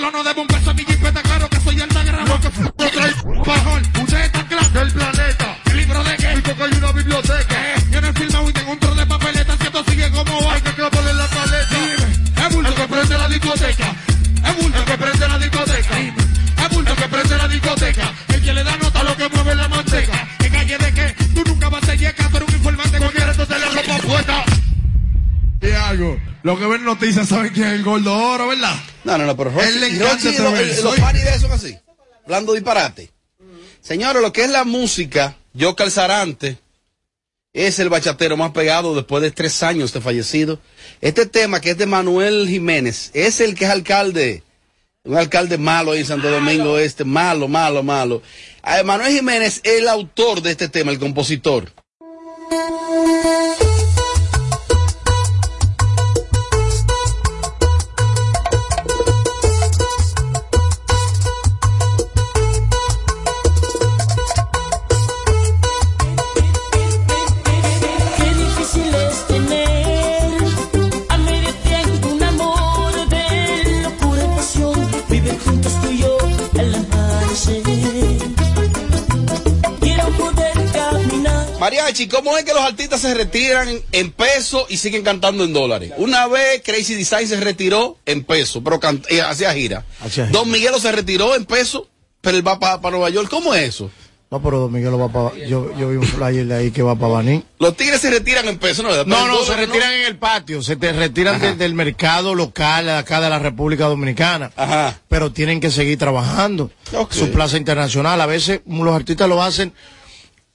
reloj no debo un peso a mi jipeta, claro que soy el grande. Lo que f*** trae bajón, usted está claro del planeta. ¿El libro de qué? Dijo que hay una biblioteca. Eh, yo en el filmado y tengo un trozo de papeleta, si esto sigue como va. Hay que clavarle la paleta. Dime, es bulto que prende la discoteca. Es bulto que prende la discoteca. Es bulto que prende la discoteca. El que le da nota a lo que mueve la manteca. En calle de que tú nunca vas a yeca, pero un informante cualquier entonces le ropa puesta. Y algo. Los que ven noticias saben quién es el gordo oro, ¿verdad? No, no, no, pero Rochi, Él le encanta Rochi, lo- los paris de eso son así. Hablando disparate. Señores, lo que es la música, yo Calzarante es el bachatero más pegado después de tres años de fallecido. Este tema que es de Manuel Jiménez, es el que es alcalde, un alcalde malo ahí en Santo Domingo Este, malo, malo, malo. Ah, Manuel Jiménez es el autor de este tema, el compositor. Mariachi, ¿cómo es que los artistas se retiran en pesos y siguen cantando en dólares? Una vez Crazy Design se retiró en pesos, pero eh, hacía gira. Don Miguelo se retiró en pesos, pero él va para Nueva York. ¿Cómo es eso? No, pero Don Miguel va para. Yo, yo vi un flyer de ahí que va para Baní. Los tigres se retiran en pesos, ¿no? No, no, se retiran en el patio, se te retiran de- del mercado local de acá de la República Dominicana. Ajá. Pero tienen que seguir trabajando. Ok. Su plaza internacional. A veces los artistas lo hacen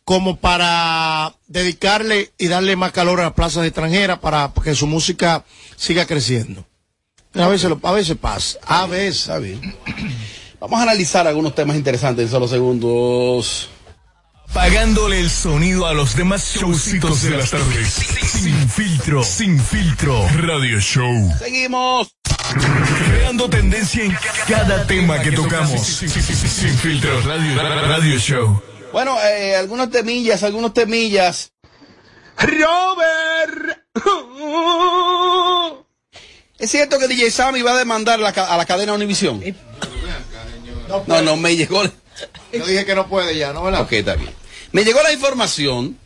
como para dedicarle y darle más calor a las plazas extranjeras para que su música siga creciendo. A veces, lo- a veces pasa. A veces. Está bien. Vamos a analizar algunos temas interesantes en solo segundos. Pagándole el sonido a los demás showcitos de las tardes. Sin filtro, sin filtro. Radio Show. Seguimos. Creando tendencia en cada tema que tocamos. Sin filtro, Radio, radio Show. Bueno, eh, algunos temillas, algunos temillas. Robert. ¿Es cierto que DJ Sammy va a demandar la a la cadena Univision? No, no, me llegó. Yo dije que no puede ya, ¿no? ¿Verdad? Ok, está bien. Me llegó la información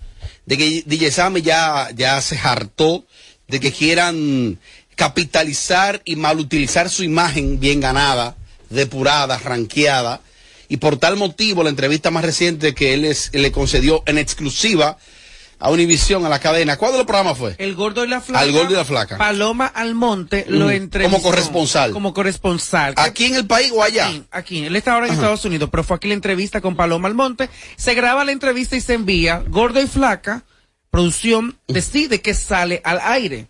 de que DJ Sammy ya, ya se hartó de que quieran capitalizar y malutilizar su imagen bien ganada, depurada, ranqueada. Y por tal motivo, la entrevista más reciente que él es- le concedió en exclusiva a Univision, a la cadena. ¿Cuál de los programas fue? El gordo y la flaca. Al gordo y la flaca. Paloma Almonte lo entrevistó. como corresponsal. Como corresponsal. ¿Aquí en el país o allá? Aquí, aquí. Él está ahora en Estados Unidos, pero fue aquí la entrevista con Paloma Almonte. Se graba la entrevista y se envía. Gordo y flaca, producción, decide que sale al aire.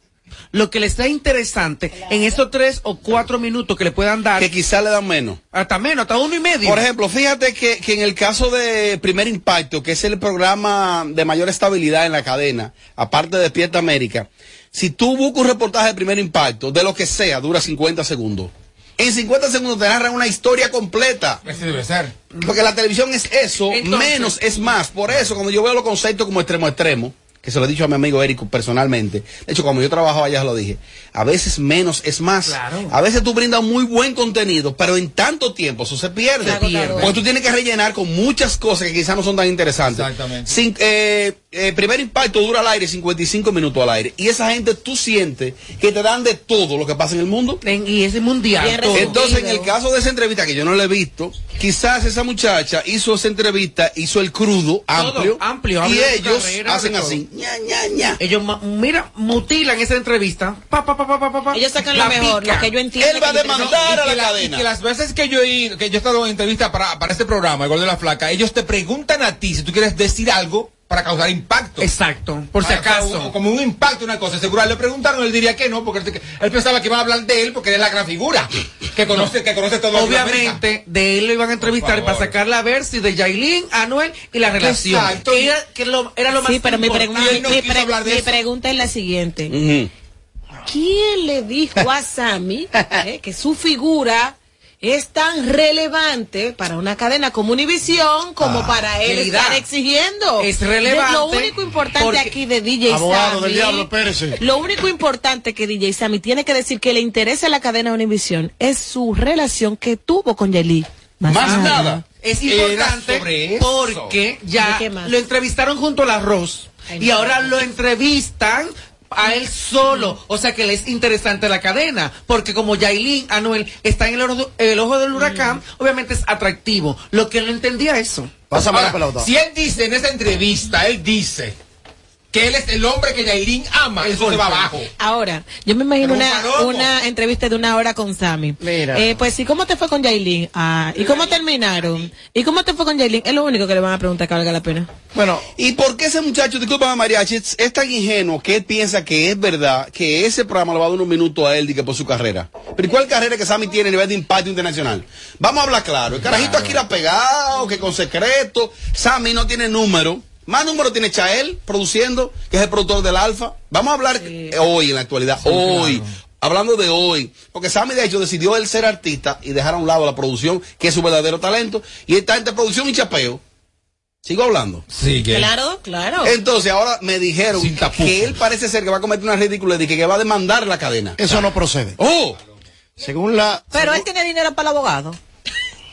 Lo que le está interesante en esos tres o cuatro minutos que le puedan dar. Que quizá le dan menos. Hasta menos, hasta uno y medio. Por ejemplo, fíjate que, que en el caso de Primer Impacto, que es el programa de mayor estabilidad en la cadena, aparte de Despierta América, si tú buscas un reportaje de Primer Impacto, de lo que sea, dura 50 segundos. En 50 segundos te narran una historia completa. Ese debe ser. Porque la televisión es eso, Entonces- menos es más. Por eso, cuando yo veo los conceptos como extremo a extremo, que se lo he dicho a mi amigo Érico personalmente, de hecho, como yo trabajaba allá, se lo dije, a veces menos es más. Claro. A veces tú brindas muy buen contenido, pero en tanto tiempo eso se pierde. Se pierde. Porque tú tienes que rellenar con muchas cosas que quizás no son tan interesantes. Exactamente. Sin- eh, eh, primer impacto dura al aire 55 minutos al aire. Y esa gente tú sientes que te dan de todo lo que pasa en el mundo. En- y ese mundial. Entonces, en el caso de esa entrevista que yo no la he visto, quizás esa muchacha hizo esa entrevista, hizo el crudo amplio, amplio, y de su ellos carrera, hacen así, ña, ña, ña. Ellos, mira, mutilan esa entrevista. Pa, pa, pa, pa, pa, pa, pa. Ellos sacan lo La mejor, pican. lo que yo entiendo. Él va a demandar Y a la la- cadena. y que las veces que yo he ido, que yo he estado en entrevista para, para este programa, el Gol de la Flaca, ellos te preguntan a ti si tú quieres decir algo para causar impacto. Exacto, por si acaso. un- como un impacto, una cosa. Seguro le preguntaron, él diría que no, porque él, él pensaba que iban a hablar de él porque él es la gran figura. Que conoce, que conoce todo Obviamente, de él lo iban a entrevistar para sacar la versi de Yailin, Anuel y la relación. Exacto. Que era, que lo, era lo más Sí, pero mi, pregunta- no mi quiso pre- hablar de mi eso. pregunta es la siguiente. ¿Quién le dijo a Sammy eh, que su figura es tan relevante para una cadena como Univisión como para él estar exigiendo. es relevante Lo único importante aquí de DJ Abogado Sammy, del diablo, espérese. lo único importante que DJ Sammy tiene que decir que le interesa a la cadena Univisión es su relación que tuvo con Yeli. Más nada. Es importante porque ya ¿De qué más? lo entrevistaron junto al arroz Ay, y no. ahora lo entrevistan a él solo, o sea que le es interesante la cadena, porque como Yailin Anuel está en el ojo, el ojo del huracán, obviamente es atractivo. Lo que él no entendía eso. Pásame la Ahora, pelota. Si él dice en esa entrevista, él dice que él es el hombre que Yailin ama, eso se va abajo. Ahora, yo me imagino un una, una entrevista de una hora con Sammy. Mira. Eh, pues sí, ¿cómo te fue con Yailin? Ah, ¿Y cómo terminaron? ¿Y cómo te fue con Yailin? Es lo único que le van a preguntar que valga la pena. Bueno, ¿Y por qué ese muchacho, disculpa mariachi, es, es tan ingenuo que él piensa que es verdad que ese programa le va a dar unos minutos a él y que por su carrera? Pero ¿y cuál carrera que Sammy tiene a nivel de impacto internacional? Vamos a hablar claro. El carajito aquí la ha pegado, que con secreto. Sammy no tiene número. Más número tiene Chael produciendo, que es el productor del Alfa. Vamos a hablar eh, hoy, en la actualidad, hoy. Hablando de hoy, porque Sammy de hecho decidió él ser artista y dejar a un lado la producción, que es su verdadero talento, y está entre producción y chapeo. Sigo hablando. Sí, que Claro, claro. Entonces ahora me dijeron que él parece ser que va a cometer una ridícula de que, que va a demandar la cadena. eso no procede. ¡Oh! Según la. Pero él tiene dinero para el abogado.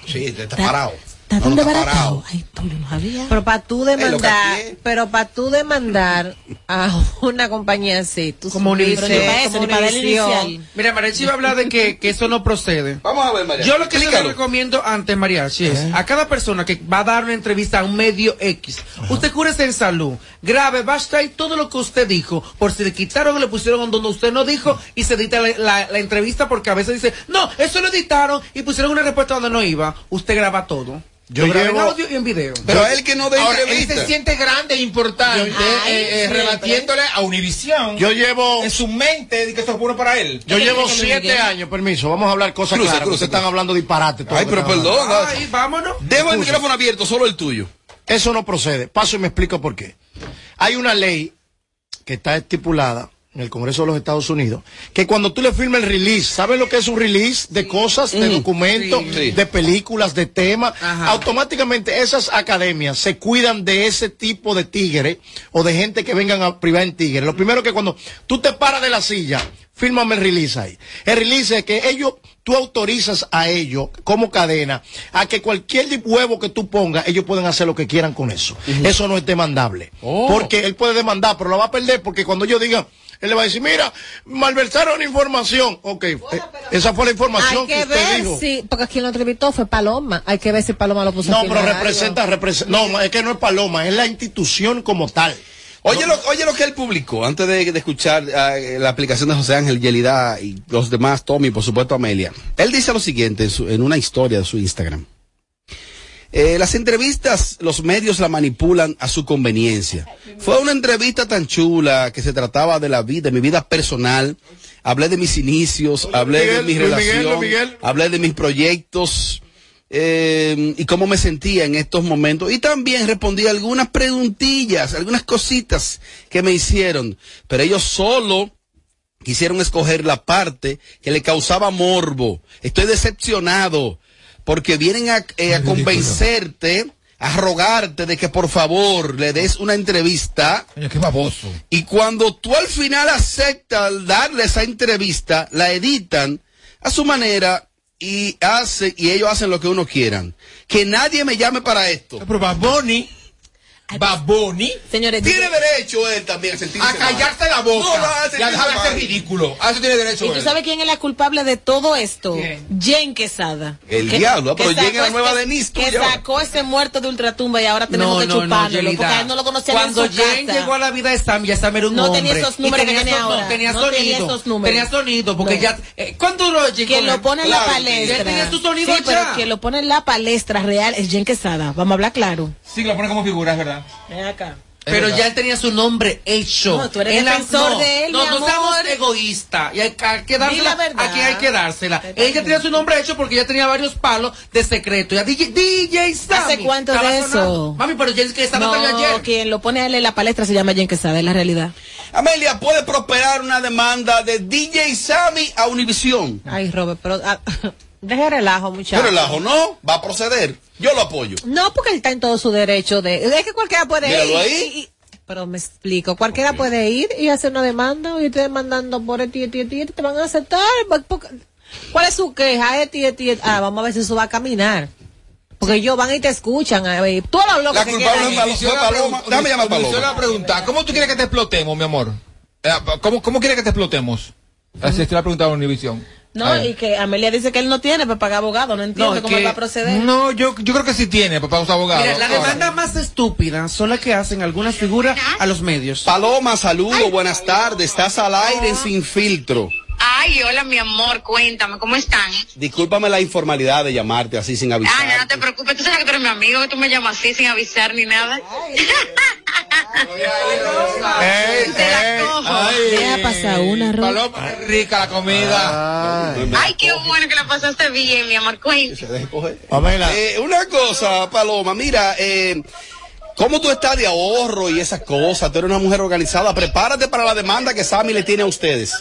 Sí, te está parado. ¿Está tan desbaratado? Ay, Tulio, no sabía. Pero para tú demandar, pero para tú demandar a una compañía así, tú Como inicial. Mira, Mariachi va a hablar de que, que eso no procede. Vamos a ver, María. Yo lo que le recomiendo antes, Mariachi, es a cada persona que va a dar una entrevista a un medio X, usted cúrese en salud, grave, basta y todo lo que usted dijo, por si le quitaron o le pusieron donde usted no dijo y se edita la, la- la entrevista porque a veces dice, no, eso lo editaron y pusieron una respuesta donde no iba. Usted graba todo. Yo llevo- en audio y en video. Pero a él que no dé Ahora, él se siente grande e importante, Yo- eh, eh, rebatiéndole a Univisión. Yo llevo. en su mente de que esto es bueno para él. Yo llevo siete Miguel. años, permiso. Vamos a hablar cosas Cruce, claras. cruce, Ustedes están cruce. hablando disparate. todo Ay, pero perdón. Ay, vámonos. Dejo el micrófono abierto, solo el tuyo. Eso no procede. Paso y me explico por qué. Hay una ley que está estipulada en el Congreso de los Estados Unidos que cuando tú le firmas el release, ¿sabes lo que es un release de cosas, de documentos, Sí. de películas, de temas? Ajá. Automáticamente esas academias se cuidan de ese tipo de tigres o de gente que vengan a privar en tigres. Lo primero que cuando tú te paras de la silla, fírmame el release ahí. El release es que ellos, tú autorizas a ellos como cadena a que cualquier huevo que tú pongas, ellos pueden hacer lo que quieran con eso. Eso no es demandable. Oh. Porque él puede demandar, pero lo va a perder porque cuando ellos digan, él le va a decir, mira, malversaron información. Ok, eh, esa fue la información Hay que, que usted ver dijo. si, porque quien lo entrevistó fue Paloma. Hay que ver si Paloma lo puso No, pero representa, representa, no, es que no es Paloma, es la institución como tal. Oye, lo, oye lo que él publicó antes de, de escuchar ah, la aplicación de José Ángel, Yelida y los demás, Tommy, por supuesto Amelia. Él dice lo siguiente en, su- en una historia de su Instagram. Eh, las entrevistas, los medios la manipulan a su conveniencia. Fue una entrevista tan chula que se trataba de la vida, de mi vida personal. Hablé de mis inicios, hablé de mi Miguel, relación, Miguel. hablé de mis proyectos eh, y cómo me sentía en estos momentos. Y también respondí algunas preguntillas, algunas cositas que me hicieron. Pero ellos solo quisieron escoger la parte que le causaba morbo. Estoy decepcionado porque vienen a, eh, a convencerte, a rogarte de que por favor le des una entrevista. Qué baboso. Y cuando tú al final aceptas darle esa entrevista, la editan a su manera y hace, y ellos hacen lo que uno quieran. Que nadie me llame para esto. Pero Baboni, Baboni, Señores, Tiene derecho él también a sentirse a callarse la boca No, no, a y a dejar de mal. ser ridículo. A eso tiene derecho ¿Y tú él. sabes quién es la culpable de todo esto? ¿Quién? Jen Quesada. El diablo, ah, pero que Jen es la nueva ese- Denise Que sacó ese muerto de ultratumba y ahora tenemos que chupándolo. Yelida. porque a él no lo conocían Cuando en su Jen casa. llegó a la vida de Sam, ya Sam era un No hombre. tenía esos números que tenía tiene esos- ahora. no, tenía No sonido. tenía esos números. Tenía sonido, porque No. ya... eh, ¿Cuánto duró Jen Quien lo pone en la que palestra. ya tenía su sonido sí, pero ya. quien lo pone en la palestra real es Jen Quesada. Vamos a hablar claro. Sí, lo pone como figura, es verdad. Ven acá. Pero ya él tenía su nombre hecho. No, tú eres En defensor no, de él, No, mi no seamos egoístas. Y hay, hay que dársela la verdad. a quien hay que dársela. Ella tenía su nombre hecho porque ya tenía varios palos de secreto. Ya DJ, DJ Sammy. ¿Hace cuánto de sonando. eso? Mami, pero James que No, ayer. quien lo pone a él en la palestra se llama Jen Quesada, es la realidad. Amelia, ¿puede prosperar una demanda de DJ Sammy a Univision? Ay, Robert, pero ah, Deje relajo, muchacho. Pero el ajo no, va a proceder. Yo lo apoyo. No, porque él está en todo su derecho de... Es que cualquiera puede Míralo ir. ahí. y- y- pero me explico, cualquiera puede ir y hacer una demanda y te demandando por y este, te van a aceptar. ¿Cuál es su queja? Este y este y este. Ah, vamos a ver si eso va a caminar. Porque ellos van y te escuchan. A ver, tú lo loco La que culpable quieras es ir. Palo- fue Paloma. Déjame llamar a Paloma. le pregunta, ¿cómo tú quieres que te explotemos, mi amor? Eh, ¿Cómo, cómo quieres que te explotemos? Así es la pregunta de Univisión. No, A ver. y que Amelia dice que él no tiene para pagar abogado, no entiende No, cómo que- él va a proceder. No, yo, yo creo que sí tiene para los abogados. Mira, la demanda más estúpida son las que hacen algunas figuras a los medios. Paloma, saludo, buenas tardes. Estás al aire sin filtro. Ay, hola, mi amor, cuéntame, ¿cómo están? Discúlpame la informalidad de llamarte así sin avisar. Ah, no, no te preocupes, tú sabes que tú eres mi amigo, que tú me llamas así sin avisar ni nada. ey, Te la cojo. ay, Deja pasar una, Ro. Paloma, qué rica la comida. Ay, qué bueno que la pasaste bien, mi amor, cuéntame. Se deje coger. Pamela, Eh, una cosa, Paloma, mira, eh, ¿cómo tú estás de ahorro y esas cosas? Tú eres una mujer organizada. Prepárate para la demanda que Sammy le tiene a ustedes.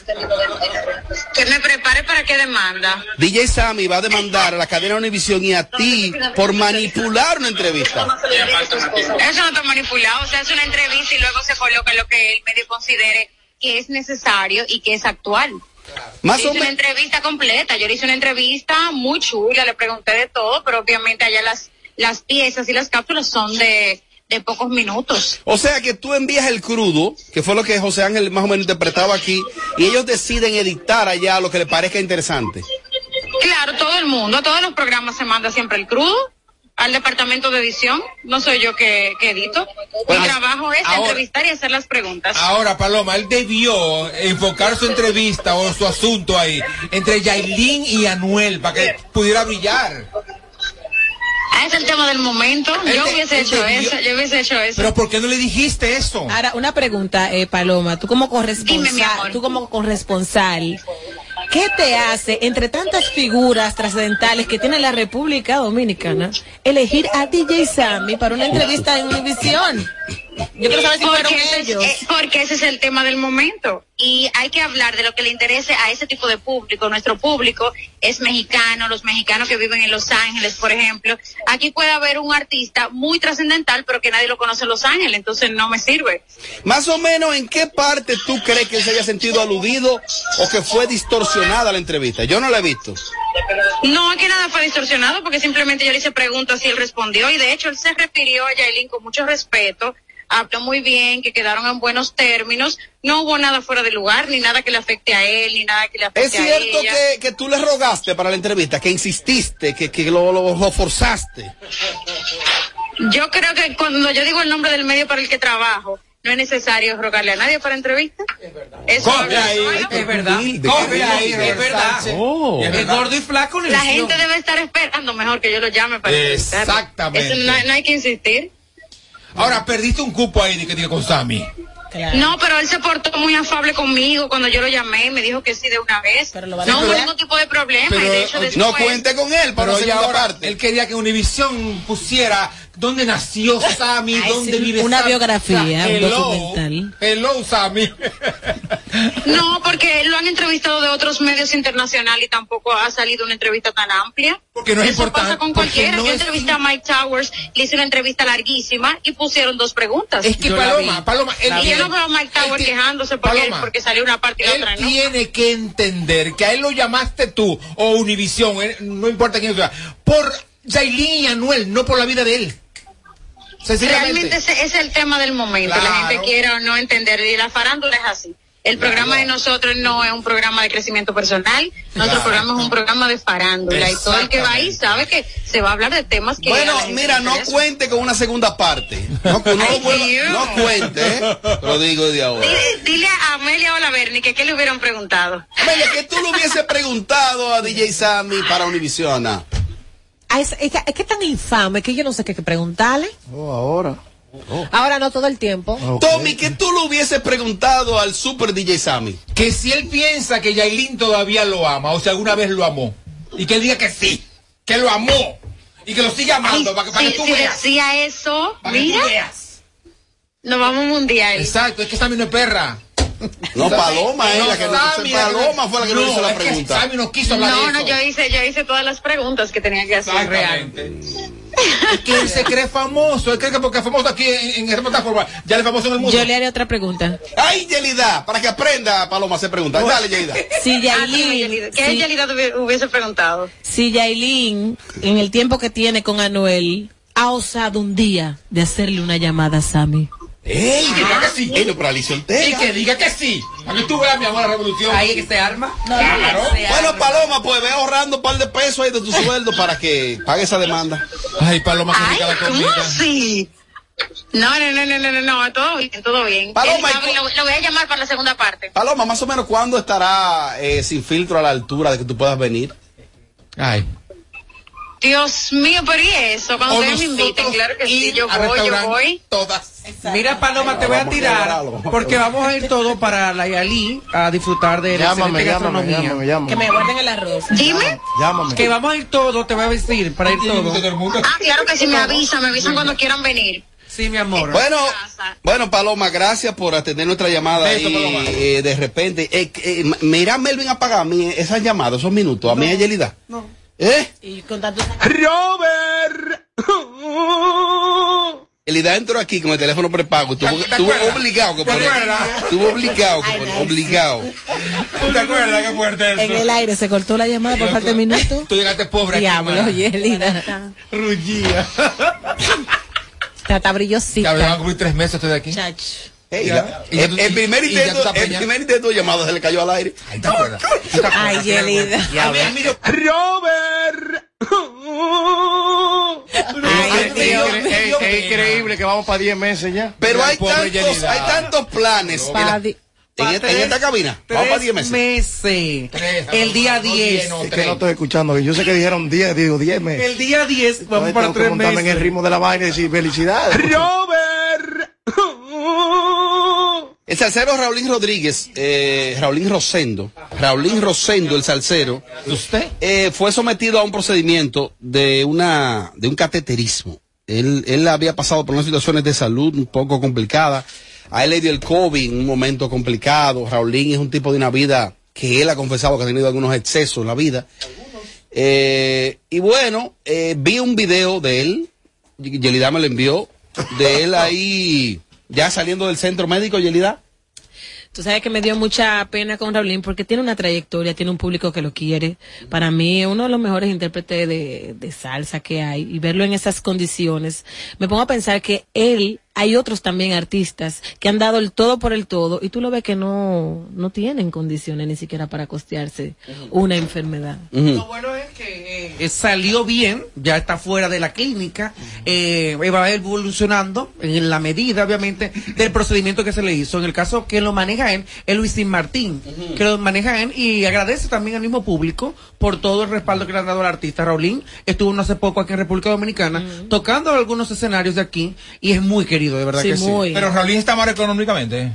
Que me prepare para qué demanda. DJ Sammy va a demandar a la cadena Univision y a ti por manipular una entrevista. Eso no está manipulado, o sea, es una entrevista y luego se coloca lo que el medio considere que es necesario y que es actual. Más Yo hice una entrevista completa, yo le hice una entrevista muy chula, le pregunté de todo, pero obviamente allá las, las piezas y las cápsulas son de, de pocos minutos. O sea que tú envías el crudo, que fue lo que José Ángel más o menos interpretaba aquí, y ellos deciden editar allá lo que les parezca interesante. Claro, todo el mundo, a todos los programas se manda siempre el crudo al departamento de edición, no soy yo que, que edito. Bueno, Mi trabajo es ahora- entrevistar y hacer las preguntas. Ahora, Paloma, él debió enfocar su entrevista o su asunto ahí entre Yailin y Anuel para que pudiera brillar. Ah, es el tema del momento. Él Yo hubiese él hecho eso, yo hubiese hecho eso. Pero ¿por qué no le dijiste eso? Ahora, una pregunta, eh, Paloma, tú como Dime, mi corresponsal, amor. tú como corresponsal, ¿qué te hace entre tantas figuras trascendentales que tiene la República Dominicana elegir a DJ Sammy para una entrevista en Univisión? Yo quiero saber si fueron Porque ese, es, ellos. eh, porque ese es el tema del momento. Y hay que hablar de lo que le interese a ese tipo de público. Nuestro público es mexicano, los mexicanos que viven en Los Ángeles, por ejemplo. Aquí puede haber un artista muy trascendental, pero que nadie lo conoce en Los Ángeles, entonces no me sirve. Más o menos, ¿en qué parte tú crees que él se haya sentido aludido o que fue distorsionada la entrevista? Yo no la he visto. No, es que nada fue distorsionado, porque simplemente yo le hice preguntas y él respondió. Y de hecho, él se refirió a Yailin con mucho respeto. Habló muy bien, que quedaron en buenos términos. No hubo nada fuera de lugar, ni nada que le afecte a él, ni nada que le afecte Es a cierto ella. que, que tú le rogaste para la entrevista, que insististe, que, que lo, lo- lo forzaste. Yo creo que cuando yo digo el nombre del medio para el que trabajo, no es necesario rogarle a nadie para entrevista. Eso ahí. Es verdad. Coge qué ahí. Es verdad. Sánchez. Oh. Y es verdad. gordo y flaco La gente debe estar esperando mejor que yo lo llame para. Exactamente. Eso no, no hay que insistir. Ahora, perdiste un cupo ahí de que diga con Sammy. No, pero él se portó muy afable conmigo cuando yo lo llamé y me dijo que sí de una vez. Pero lo va a no hubo ningún tipo de problema Pero, y de hecho después... No cuente con él para Pero ahora, parte. él quería que Univision pusiera dónde nació Sammy, Ay, dónde sí, vive una Sammy. biografía, un hello, documental. Hello, Sammy. No, porque lo han entrevistado de otros medios internacionales y tampoco ha salido una entrevista tan amplia. Porque no es Eso importante, pasa con cualquiera. no Yo es- entrevisté a Mike Towers, le hice una entrevista larguísima y pusieron dos preguntas. Es que Yo Paloma. Paloma, él y yo no veo a Mike él Towers quejándose porque, Paloma, porque salió una parte y la él otra no. tiene que entender que a él lo llamaste tú o Univision, eh, no importa quién sea, por Yailin y Anuel, no por la vida de él. Realmente ese ese es el tema del momento. La gente quiere o no entender. Y la farándula es así. El programa de nosotros no es un programa de crecimiento personal. Nuestro Claro. programa es un programa de farándula. Y todo el que va ahí sabe que se va a hablar de temas que. Bueno, mira, no cuente con una segunda parte. No, no, no cuente, ¿eh? Lo digo de ahora. Dile, dile a Amelia o a la Bernie que qué le hubieran preguntado. Amelia, que tú le hubiese preguntado a DJ Sammy para Univision. Ah. Es, es que, es que es tan infame que yo no sé qué, qué preguntarle. Oh, ahora. Ahora no todo el tiempo. Tommy, que tú le hubiese preguntado al super DJ Sammy. que si él piensa que Yailin todavía lo ama o si alguna vez lo amó y que él diga que sí, que lo amó y que lo sigue Ay, amando para, que- para si, que tú si veas. decía eso, mira, nos vamos mundial. Exacto, es que Sammy no es perra. No, Paloma es No, la que Sammy, la que- Paloma fue la que nos No, hizo la es que pregunta. Sammy no quiso hablar No, de no, yo hice, yo hice todas las preguntas que tenía que hacer. Exactamente. Es que él se cree famoso. Él cree que porque es famoso aquí en, en esta plataforma, ya es famoso en el mundo. Yo le haré otra pregunta. Ay, Yelida, para que aprenda Paloma a hacer preguntas. Dale, Yelida. Si Ah, Yailin, Yelida, ¿Qué si- Yelida hubi- hubiese preguntado? si Yailin, en el tiempo que tiene con Anuel, ha osado un día de hacerle una llamada a Sammy. ¡Ey! diga que sí. ¡Ey, no, pero Alicia Y que diga que sí. A que tú veas, mi amor, la revolución. Ahí que se arma. Claro. Bueno, Paloma, pues ve ahorrando un par de pesos ahí de tu sueldo para que pague esa demanda. Ay, Paloma, Ay, que la ¿cómo comida. así? No, no, no, no, no, no, no, todo bien, todo bien. Paloma, Él ¿y sabe, lo, lo voy a llamar para la segunda parte. Paloma, más o menos, ¿cuándo estará eh, sin filtro a la altura de que tú puedas venir? Ay. Dios mío, pero ¿y eso? Cuando ustedes me inviten, claro que sí, yo voy, yo voy. Todas. Mira, Paloma, te voy a tirar a porque vamos a ir todos para la Yalí a disfrutar de la Llámame, excelente llámame, gastronomía. llámame, llámame. Que me guarden el arroz. Dime. Llámame. Que vamos a ir todos, te voy a decir, para ir todos. Todo. Ah, claro que sí, me avisan, me avisan cuando quieran venir. Sí, mi amor. Bueno, bueno, Paloma, gracias por atender nuestra llamada Beso, y eh, de repente, eh, eh, me irá Melvin a pagar a mí esas llamadas, esos minutos, a mí a Yelida. No. ¿Eh? Y con tanto... Robert. Yelida entró aquí con el teléfono prepago, tuvo, ¿Te tuvo acuerdas? obligado que ¿Te poner, acuerdas? tuvo obligado que poner, obligado. ¿Tú te acuerdas qué fuerte eso? En el aire se cortó la llamada por falta de minutos. Tú llegaste pobre aquí, Diablo, hermana. Yelida. Rullía. Ya brillosita. van a cumplir tres meses estoy aquí. Chach. Ey, Ya. la- el, el primer intento, el primer intento de llamada se le cayó al aire. ¿Tú te acuerdas? Ay, Yelida. A mí, a mí, yo- Robert. Ay, Es es- es increíble que vamos para 10 meses ya. Pero Ay, hay tantos, hay tantos planes. en, di- en esta, en esta cabina. Vamos para 10 meses. meses. Tres, El día no, 10. no, Es que tres. no estoy escuchando. Yo sé que dijeron 10, digo 10 meses. El día 10, vamos Entonces para tengo que tres montarme en el meses. ritmo de la vaina y decir felicidades. Robert. El salsero Raulín Rodríguez, eh, Raulín Rosendo, Raulín Rosendo, el salsero, ¿Usted? eh, fue sometido a un procedimiento de una de un cateterismo. Él, él había pasado por unas situaciones de salud un poco complicadas. A él le dio el COVID en un momento complicado. Raulín es un tipo de una vida que él ha confesado que ha tenido algunos excesos en la vida. Eh, y bueno, eh, vi un video de él, Yelida me lo envió, de él ahí ya saliendo del centro médico, Yelida. Tú sabes que me dio mucha pena con Raulín porque tiene una trayectoria, tiene un público que lo quiere. Para mí es uno de los mejores intérpretes de, de salsa que hay y verlo en esas condiciones, me pongo a pensar que él, hay otros también artistas que han dado el todo por el todo y tú lo ves que no, no tienen condiciones ni siquiera para costearse una enfermedad. Lo bueno es que eh, salió bien, ya está fuera de la clínica, eh, va evolucionando en la medida, obviamente, del procedimiento que se le hizo. En el caso que lo maneja él, es Luisín Martín, que lo maneja él y agradece también al mismo público por todo el respaldo que le han dado al artista. Raulín estuvo no hace poco aquí en República Dominicana, tocando algunos escenarios de aquí y es muy querido, de verdad Sí, que sí. Pero Raulín está mal económicamente.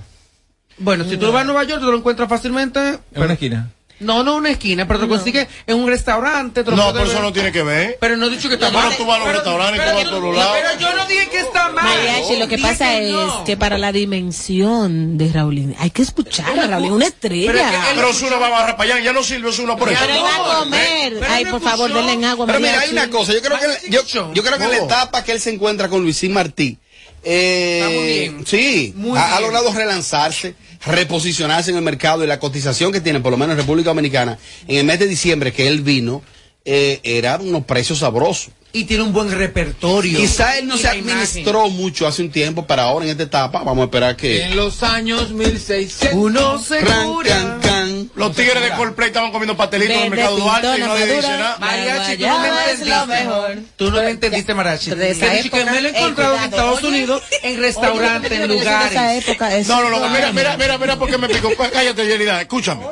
Bueno, si tú vas a Nueva York, tú lo encuentras fácilmente. En una esquina. No, no una esquina, pero te lo consigues en un restaurante. te lo No, por eso ver. no tiene que ver. Pero no he dicho que está mal. tú vas a los Pero- restaurantes, tú pero- vas a todos lados. Pero yo no dije que está mal. Mariachi, lo que Dije pasa que es no. que para la dimensión de Raulín, hay que escuchar a Raulín, una estrella. Pero es que Pero va a barrar para allá, ya no sirve Osuna por eso. Pero él va a comer. pero Ay, por favor, denle agua, Pero mira, hay una cosa, yo creo que, yo, creo que en la etapa que él se encuentra con Luisín Martí, eh, Está muy bien. sí, Muy ha, ha logrado relanzarse, reposicionarse en el mercado y la cotización que tiene, por lo menos en República Dominicana, en el mes de diciembre que él vino, eh, eran unos precios sabrosos. Y tiene un buen repertorio. Quizá él no se imagen. administró mucho hace un tiempo, para ahora en esta etapa, vamos a esperar que... En los años 1600. Uno se Ran, cura. can, can. Los tigres de Coldplay estaban comiendo pastelitos en el mercado Duarte y nadie dice nada. Mariachi, tú no me entendiste. lo mejor. Tú no me entendiste, Mariachi. que me lo he encontrado en Estados. Unidos, en restaurantes, en lugares. No, no, no, mira, mira, mira, mira por qué me picó. Cállate, Yelida, escúchame.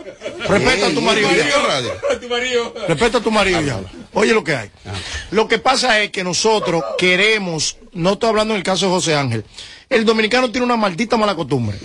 Respeta a tu marido. ey, ya. radio. Respeta a tu marido. Oye lo que hay. Lo que pasa es que nosotros queremos, no estoy hablando en el caso de José Ángel, el dominicano tiene una maldita mala costumbre.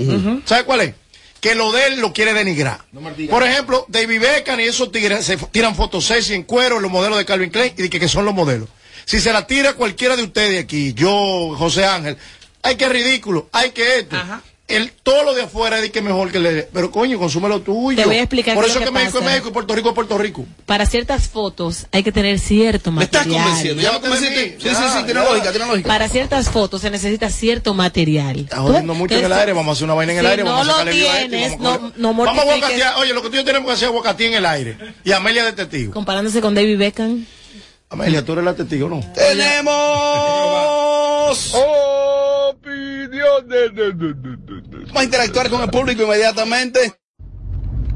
¿Sabe cuál es? Que lo de él lo quiere denigrar. Por ejemplo, David Beckham y esos tigres se tiran fotos sexy en cuero, los modelos de Calvin Klein, y de que, que son los modelos. Si se la tira cualquiera de ustedes aquí, yo, José Ángel, hay que ridículo, hay que esto. Ajá. El, todo lo de afuera es de que mejor que le Pero coño, consume lo tuyo. Te voy a explicar Por eso que que México es. México y Puerto Rico es Puerto Rico. Para ciertas fotos hay que tener cierto Me estás material. convenciendo. Ya me convenciste. Sí, sí, sí, tiene lógica, tiene lógica. Para ciertas fotos se necesita cierto material. Está jodiendo mucho en el aire, vamos a hacer una vaina en el Si aire, no vamos a lo sacarle a y tienes, vamos a no- no Vamos a aguacatear. Oye, lo que tú tenemos que hacer es aguacatía en el aire. Y Amelia de testigo. Comparándose con David Beckham. Amelia, tú eres la testigo, ¿no? Tenemos Vamos a interactuar con el público inmediatamente.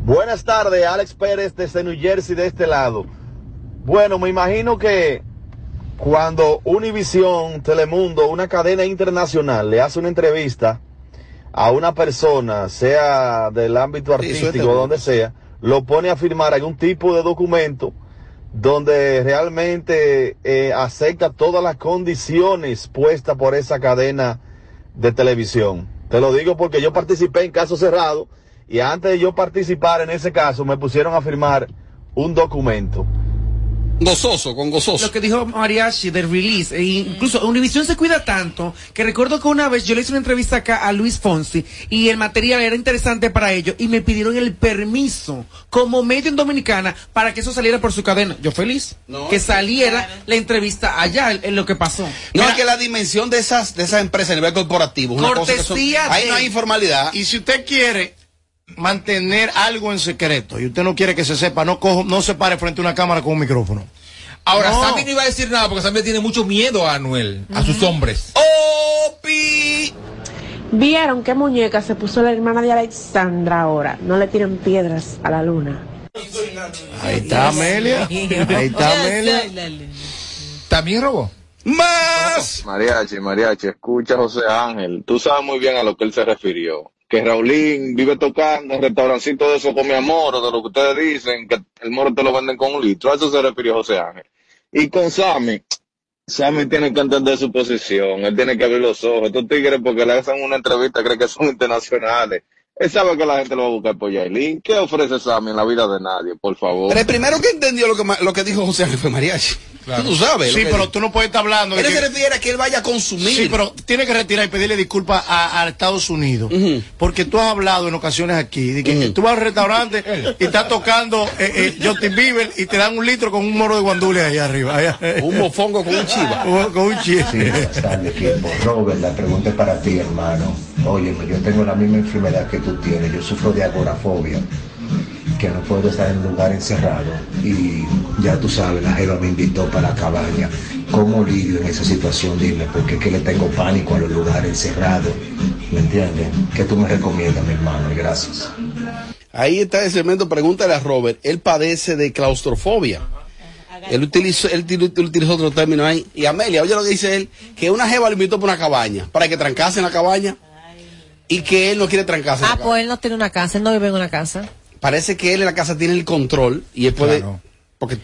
Buenas tardes, Alex Pérez desde New Jersey de este lado. Bueno, me imagino que cuando Univision, Telemundo, una cadena internacional le hace una entrevista a una persona, sea del ámbito Sí, artístico o de- donde sea, lo pone a firmar algún tipo de documento donde realmente eh, acepta todas las condiciones puestas por esa cadena de televisión. Te lo digo porque yo participé en caso cerrado y antes de yo participar en ese caso me pusieron a firmar un documento. Gozoso, con gozoso. Lo que dijo Mariachi del release, e incluso Univision se cuida tanto que recuerdo que una vez yo le hice una entrevista acá a Luis Fonsi y el material era interesante para ellos y me pidieron el permiso como medio en Dominicana para que eso saliera por su cadena. Yo feliz que saliera la entrevista allá en, en lo que pasó. No, es que la dimensión de esas, de esas empresas a nivel corporativo, una cosa que son- Cortesía ahí no hay informalidad. Y si usted quiere mantener algo en secreto y usted no quiere que se sepa, no cojo, no se pare frente a una cámara con un micrófono. Ahora, No. Sammy no iba a decir nada porque Sammy tiene mucho miedo a Anuel, a sus hombres. Opi. ¿Vieron qué muñeca se puso la hermana de Alexandra ahora? No le tiren piedras a la luna. Ahí está Amelia. Ahí está Amelia. ¿También robó? ¡Más! Mariachi, mariachi, escucha José Ángel. Tú sabes muy bien a lo que él se refirió. Que Raulín vive tocando en restaurancito de eso con mi amor, o de lo que ustedes dicen, que el moro te lo venden con un litro. A eso se refirió José Ángel. Y con Sammy, Sammy tiene que entender su posición, él tiene que abrir los ojos. Estos tigres, porque le hacen una entrevista, creen que son internacionales. Él sabe que la gente lo va a buscar por Yailin. ¿Qué ofrece Sammy en la vida de nadie, por favor? Pero el primero que entendió lo que, lo que dijo José Ángel fue Mariachi. Tú sabes. Sí, pero dijo. tú no puedes estar hablando de Él que- se refiere a que él vaya a consumir. Sí, pero tiene que retirar y pedirle disculpas a, a Estados Unidos. Porque tú has hablado en ocasiones aquí de que tú vas al restaurante y estás tocando eh, eh, Justin Bieber y te dan un litro con un moro de guandule ahí arriba. allá. Un mofongo con un chiva. Con, con un chiva. Sí, equipo. Robert, la pregunta es para ti, hermano. Óyeme, yo tengo la misma enfermedad que tú tienes. Yo sufro de agorafobia, que no puedo estar en un lugar encerrado. Y ya tú sabes, la jeva me invitó para la cabaña. ¿Cómo lidio en esa situación? Dime, porque es que le tengo pánico a los lugares encerrados. ¿Me entiendes? ¿Qué tú me recomiendas, mi hermano? Y gracias. Ahí está el segmento, pregúntale a Robert. Él padece de claustrofobia. Él utilizó, él util- utilizó otro término ahí. Y Amelia, oye lo que dice él, que una jeva lo invitó por una cabaña, para que trancase en la cabaña, y que él no quiere trancarse en la Ah, pues él no tiene una casa, él no vive en una casa. Parece que él en la casa tiene el control, y él puede... Porque,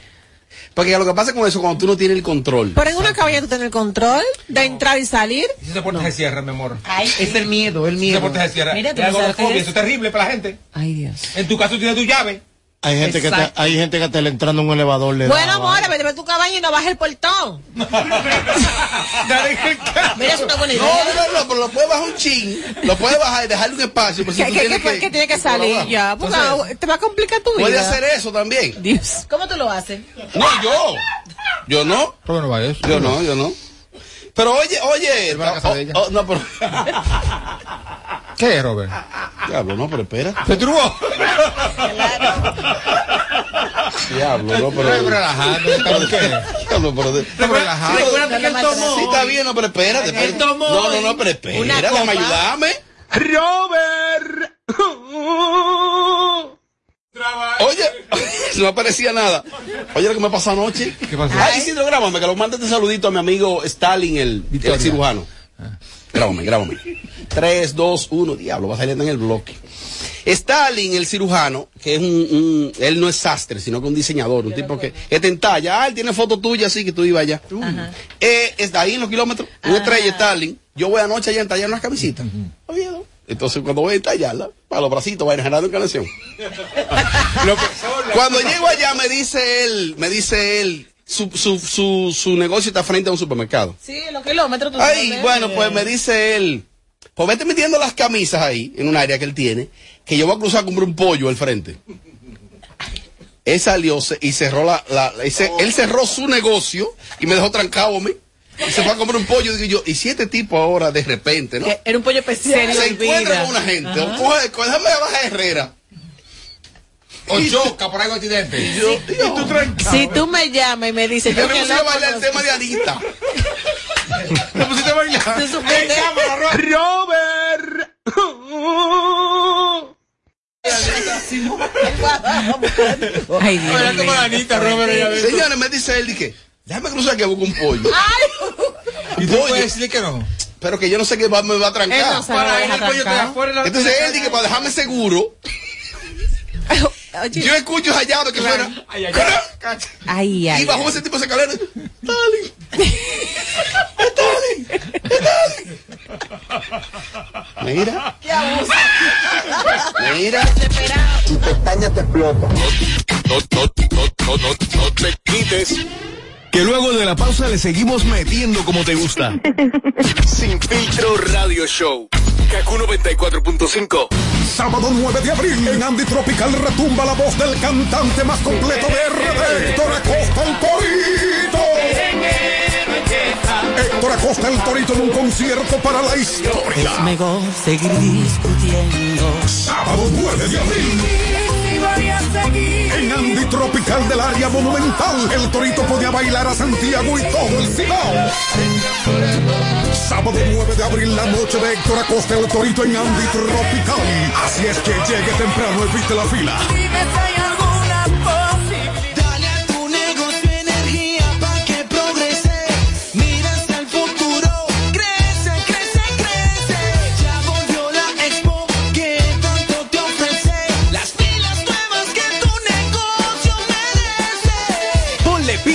porque lo que pasa con eso, cuando tú no tienes el control. Pero en una cabaña tú tienes el control de entrar y salir. Si esa puerta se cierra, mi amor. Es el miedo, el Si miedo. esa puerta se cierra. Mira, tú Es no qué es. eso es terrible para la gente. Ay, Dios. En tu caso tienes tu llave. Hay gente, que está, hay gente que está entrando en un elevador. Le Bueno, amor, vete a tu cabaña y no bajes el portón. Mira, es una buena No, idea. no, no, no, pero lo puedes bajar un chin, lo puedes bajar y dejarle un espacio. Pues, si Que, tú que, tienes que- que tiene que salir ya, porque Entonces, te va a complicar tu vida. Puede hacer eso también. Dios. ¿Cómo tú lo haces? No, yo. Yo no. Robert no va eso. Yo no, yo no. Pero oye, oye. oh, oh, no, pero. ¿Qué es, Robert? Diablo, no, pero espera. ¿Se turbó? Diablo, no, pero. Estoy relajando. ¿Por qué? Diablo, pero. relajado. Recuerda que él tomó. Sí, está bien, no, pero espérate. Él tomó No, no, no, pero espera, déjame ayudarme. Robert. Oye, no aparecía nada. Oye, lo que me pasó anoche. ¿Qué pasó? Ay, Isidro, grábame, que lo mande este saludito a mi amigo Stalin, el, el cirujano. Grábame, grábame. 3, 2, 1, diablo, va saliendo en el bloque. Stalin, el cirujano, que es un, un- él no es sastre, sino que un diseñador, un tipo que, que te entalla. Ah, él tiene foto tuya, así que tú ibas allá. Eh, está ahí en los kilómetros, una estrella Stalin. Yo voy anoche allá a entallar unas camisetas. Oviedo. Entonces, cuando voy a entallarla, para los bracitos, vayan generando encarnación. Cuando llego allá, me dice él, me dice él, su, su, su, su negocio está frente a un supermercado. Sí, los kilómetros. tú Ay, sabes. bueno, pues me dice él, Pues vete metiendo las camisas ahí, en un área que él tiene, que yo voy a cruzar a comprar un pollo al frente. Él salió se- y cerró la, la- ese- él cerró su negocio y me dejó trancado a mí. Y se fue a comprar un pollo. Digo yo, y si este tipo ahora de repente, ¿no? Era un pollo especial. se encuentra con una gente, coge, déjame bajar Herrera. O choca por algo accidente. Y yo, y tú trancado. Si tú me llamas y me dices, Yo yo me puse a bailar el tema de Anita. ¿Te pusiste a bailar? Tú supiste- Robert. Ay, Anita, Robert. Señores, me dice él, dije, déjame cruzar que busco un pollo. ¿Y tú Pollo. puedes decirle que no? Pero que yo no sé qué va- me va a trancar. Él no Para dejar el pollo afuera. Entonces él dice, para dejarme seguro, Oye, yo escucho esa llave que suena. Ay, ay, Ay, ay. Y bajó ese tipo de escalera. Dale. Dale. Mira. Mira. Tu pestaña te explota. No, no, no, no, no, no te quites. Que luego de la pausa le seguimos metiendo como te gusta. Sin filtro radio show. Kaku 94.5. Sábado 9 de abril en Andy Tropical retumba la voz del cantante más completo de RD, Héctor Acosta el Torito. Héctor Acosta el Torito en un concierto para la historia. Mejor seguir discutiendo. Sábado 9 de abril. En Andy Tropical del área monumental, el Torito podía bailar a Santiago y todo el Cibao. Sábado 9 de abril, la noche de Héctor Acosta el Torito en Andy Tropical. Así es que llegue temprano, evite la fila.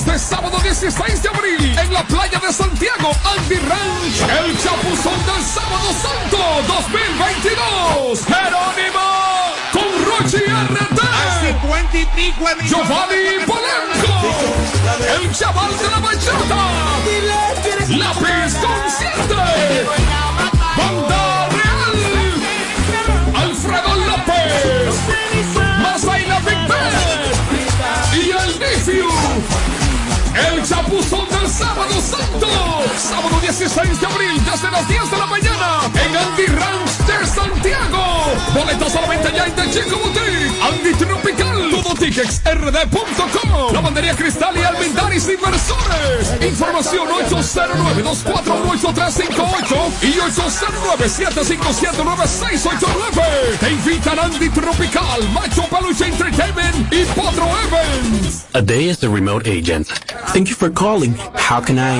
este sábado 16 de abril en la playa de Santiago, Andy Ranch, el chapuzón del sábado santo 2022. Jerónimo con Rochi RT. Cincuenta y pico de millones. Giovanni Polanco, el chaval de la bachata, Lápiz Consciente, Banda santo, sábado 16 de abril, desde las 10 de la mañana, en Andy Ranch de Santiago. Boletos solamente ya en The Chico Boutique, Andy Tropical, todo tickets, rd.com, Lavandería Cristal y Almendaris Inversores. Información 809-241-8358 y 809-757-9689. Te invitan Andy Tropical, Macho Peluche Entertainment y Potro Evans. A day as the remote agent. Thank you for calling. How can I?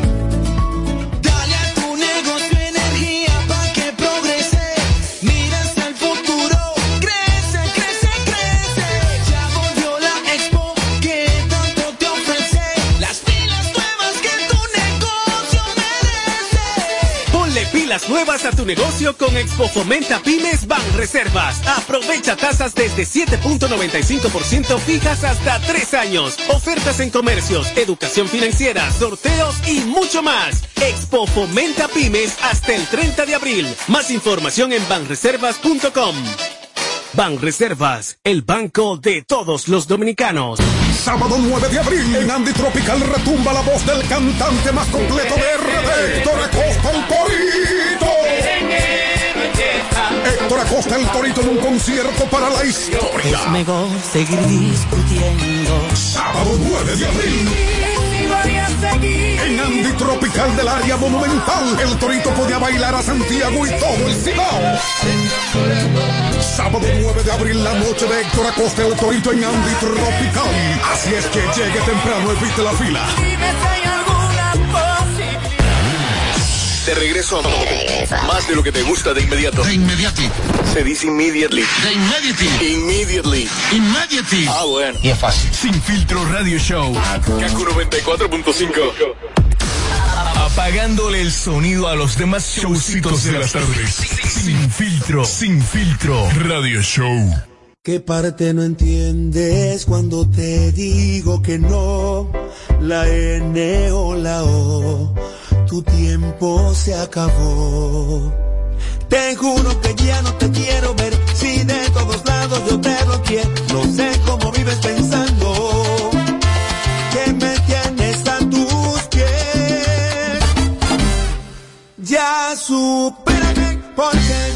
Nuevas a tu negocio con Expo Fomenta Pymes Ban Reservas. Aprovecha tasas desde 7.95% fijas hasta 3 años. Ofertas en comercios, educación financiera, sorteos y mucho más. Expo Fomenta Pymes hasta el 30 de abril. Más información en banreservas.com. Banreservas, el banco de todos los dominicanos. Sábado 9 de abril en Andy Tropical retumba la voz del cantante más completo de RD, Héctor Acosta el Torito. Héctor Costa el Torito en un concierto para la historia. Es mejor seguir discutiendo. Sábado 9 de abril. En Andy Tropical del área monumental, el Torito podía bailar a Santiago y todo el Cibao. Sábado 9 de abril, la noche de Héctor Acosta, el Torito en Andy Tropical. Así es que llegue temprano, evite la fila. De regreso a más de lo que te gusta de inmediato. De inmediati. Se dice immediately. De immediately. Immediately. Immediately. Ah, bueno. Y es fácil. Sin filtro radio show. Kaku 94.5. Apagándole el sonido a los demás showcitos de las tardes. Sin filtro. Sin filtro radio show. ¿Qué parte no entiendes cuando te digo que no? La N o la O, tu tiempo se acabó. Te juro que ya no te quiero ver, si de todos lados yo te lo quiero. No sé cómo vives pensando que me tienes a tus pies. Ya supérame, porque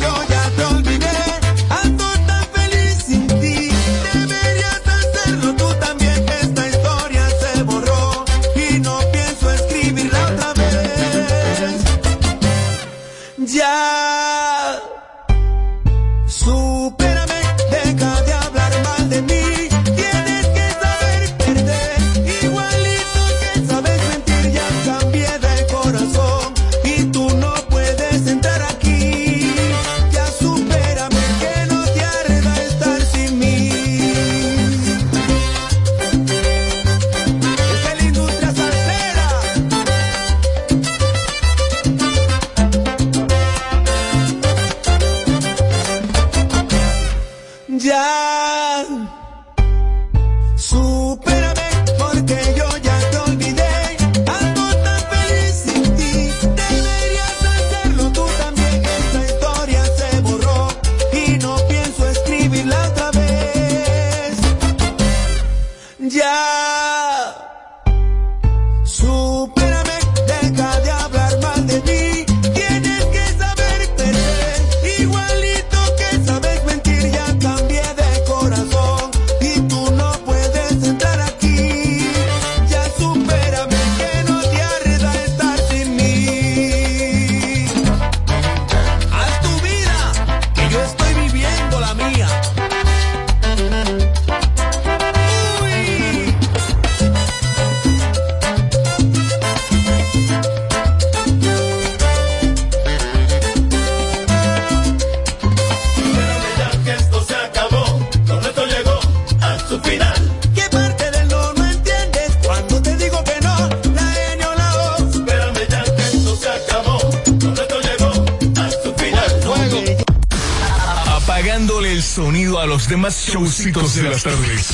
showcitos de las tardes.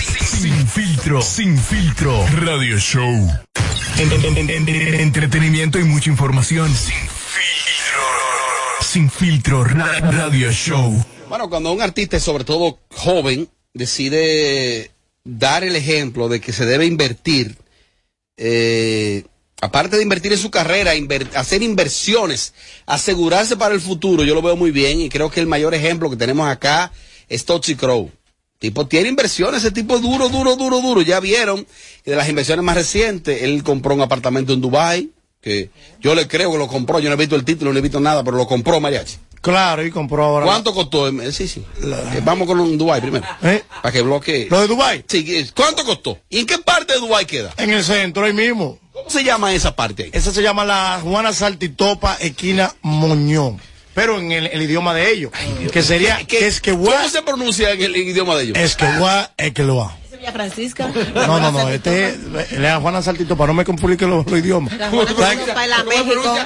Sin filtro. Sin filtro radio show. En- en- en- en- en- entretenimiento y mucha información. Sin filtro. Sin filtro ra- radio show. Bueno, cuando un artista, sobre todo joven, decide dar el ejemplo de que se debe invertir, eh, aparte de invertir en su carrera, inver- hacer inversiones, asegurarse para el futuro, yo lo veo muy bien y creo que el mayor ejemplo que tenemos acá es Tochi Crow. Tipo, tiene inversiones, ese tipo es duro, duro, duro, duro. Ya vieron que de las inversiones más recientes, él compró un apartamento en Dubai que yo le creo que lo compró, yo no he visto el título, no he visto nada, pero lo compró Mariachi. Claro, y compró ahora. ¿Cuánto costó? Eh, Sí, sí. Eh, Vamos con un Dubai primero. Para que bloquee. ¿Eh? ¿Lo de Dubai? Sí, eh, ¿cuánto costó? ¿Y en qué parte de Dubai queda? En el centro, ahí mismo. ¿Cómo se llama esa parte ahí? Esa se llama la Juana Saltitopa, esquina Moñón. Pero en el, el idioma de ellos. que sería ¿Qué- qué- que es que ¿Cómo se pronuncia en el idioma de ellos? Es que gua, es que lo Francisca. No, no, no, este es la Juana Saltitopa, no me complique los, los idiomas.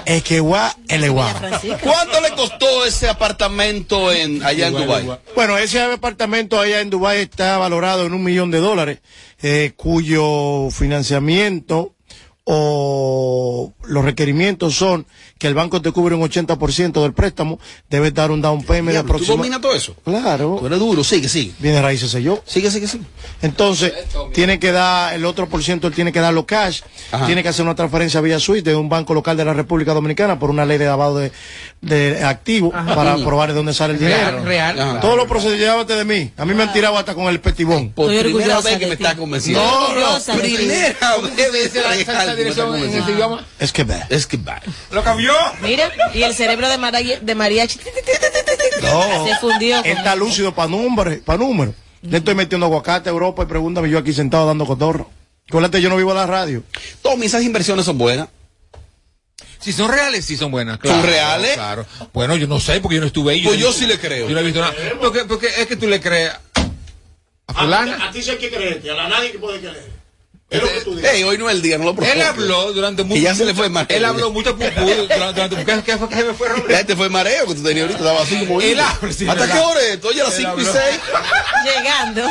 Es que gua, el gua. ¿Cuánto le costó ese apartamento en allá en Dubai? Bueno, ese apartamento allá en Dubái está valorado en un millón de dólares, eh, cuyo financiamiento o los requerimientos son que el banco te cubre un 80% del préstamo, debes dar un down payment de Diablo, ¿Tú aproximadamente. dominas todo eso? Claro. Tú eres duro, sigue, sigue. Viene raíces sé yo. Sigue, sigue, sigue. Entonces, tiene que dar, el otro por ciento, él tiene que darlo cash, Ajá. tiene que hacer una transferencia vía SWIFT de un banco local de la República Dominicana por una ley de lavado de, de activos Ajá. para probar de dónde sale el Real, dinero. real. Ajá. Todos los procedimientos, llévate de mí. A mí me han tirado hasta con el petibón. Por primera vez que me está convenciendo. No, no, primera vez dice la- esa- esa dirección en ese idioma? Es que ve. Es que va. ¿Lo cambió? Mira, y el cerebro de, María, de mariachi No. se fundió. Está lúcido para números, para números. Le estoy metiendo aguacate a Europa y pregúntame yo aquí sentado dando cotorro. Acuérdate, yo no vivo a la radio. Tommy, esas inversiones son buenas. Si son reales, sí son buenas. ¿Son reales? Claro. Bueno, yo no sé porque yo no estuve ahí. Pues yo no- sí le creo. Yo no he visto nada. Porque, porque es que tú le crees a fulana. A ti sí hay que creerte, a la nadie que puede creer. Ey, hoy no es el día, no lo provoques. Él habló durante mucho Que ya se le fue el mareo. Él habló mucho pupú durante, durante ¿qué, qué fue que se me fue? Ya este fue el mareo que tú tenías ahorita, estaba así como Él ¿Hasta verdad. qué hora es esto? Oye, a las Él 5 y habló. 6. Llegando.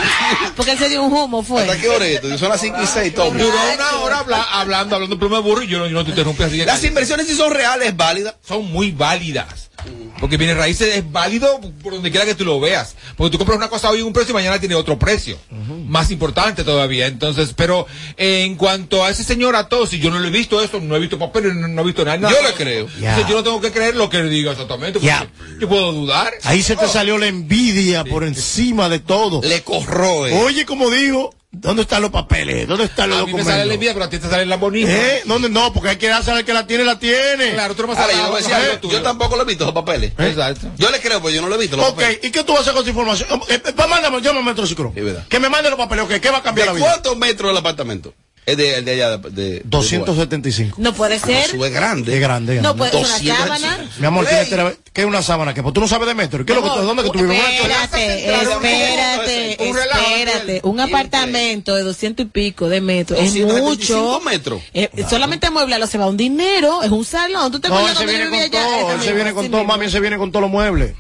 Porque él se dio un humo, fue. ¿Hasta qué hora es esto? Son las 5 y 6, Tommy. Duró una hora habla- hablando, hablando pluma de burro y yo no, yo no te interrumpí así. Las inversiones sí son reales, válidas. son muy válidas. Porque viene raíces es válido por donde quiera que tú lo veas. Porque tú compras una cosa hoy en un precio y mañana tiene otro precio. Más importante todavía. Entonces, pero eh, en cuanto a ese señor Atosi, yo no lo he visto eso, no he visto papeles, no, no he visto nada. Yo le creo. Entonces, yo no tengo que creer lo que él diga exactamente. Ya. Yo puedo dudar. Ahí se te salió la envidia por encima de todo. Le corroe. Oye, como digo, ¿dónde están los papeles? ¿Dónde están los A mí me documentos? sale la envidia, pero a ti te sale la bonita. ¿Eh? ¿Dónde? No, porque hay que saber que la tiene, la tiene. Claro, tú no me yo, voy a decir algo, yo tampoco lo he visto, los papeles. Exacto. Yo le creo, pero yo no lo he visto, los Ok, papeles. ¿y qué tú vas a hacer con esa información? Eh, eh, pues mándame, llámame a otro psicólogo. Es verdad. Que me mande los papeles, ok, ¿qué va a cambiar la ¿De vida? cuántos metros el apartamento? Es de, de allá de, de- de 275. No puede ser. Sube grande. Es grande. No grande. puede ser una 200. sábana. Mi amor, ¿qué es una sábana? ¿Qué? Pues tú no sabes de metro. ¿Qué es lo que tú, ¿Dónde que tú vives? Espérate, espérate, espérate. Un apartamento de doscientos y pico de metros es 275 mucho. metros. Eh, Solamente mueblarlo se va un dinero, es un salón. ¿Tú te No, él se viene con todo. Él se viene con todo, mami, él se viene con todos los muebles.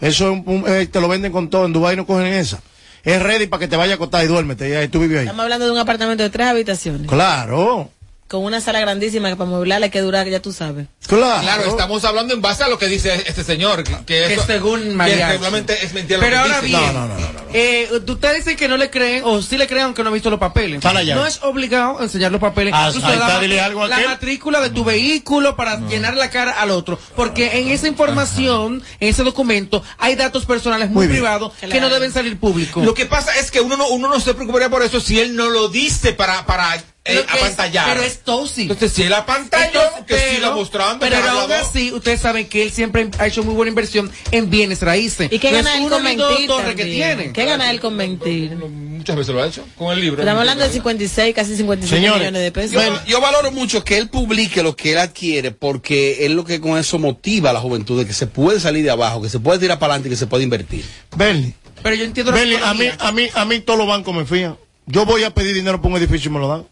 Eso es un- un- eh, te lo venden con todo. En Dubái no cogen esa. Es ready para que te vaya a acostar y duérmete. Y ahí tú vives ahí. Estamos hablando de un apartamento de tres habitaciones. Claro. Con una sala grandísima que para mueblarla hay que durar, ya tú sabes. Claro. Claro, estamos hablando en base a lo que dice este señor. Que, que Que eso- según que Mariachi. regularmente es mentira. lo Pero que ahora dice. bien, No, no, no, no, no. eh, ustedes dicen que no le creen, o sí le creen aunque no ha visto los papeles. Para allá. No es obligado enseñar los papeles. Ah, Incluso ahí la, algo a la aquel. matrícula de tu vehículo para llenar la cara al otro. Porque en esa información, en ese documento, hay datos personales muy, privados que no deben salir públicos. Lo que pasa es que uno no, uno no se preocuparía por eso si él no lo dice para, para eh, apantallar. pero es Tosi. Entonces, si él apantalló, que siga mostrando. Pero que aún así, ustedes saben que él siempre ha hecho muy buena inversión en bienes raíces. ¿Y qué No gana él con mentir que. ¿Qué gana él con mentir? Muchas veces lo ha hecho con el libro. Estamos hablando de 56, casi 55 Señores, millones de pesos. Yo, yo valoro mucho que él publique lo que él adquiere porque es lo que con eso motiva a la juventud de que se puede salir de abajo, que se puede tirar para adelante y que se puede invertir. Bernie. Pero yo entiendo Bernie, a mí, a mí, a mí todos los bancos me fían. Yo voy a pedir dinero por un edificio y me lo dan.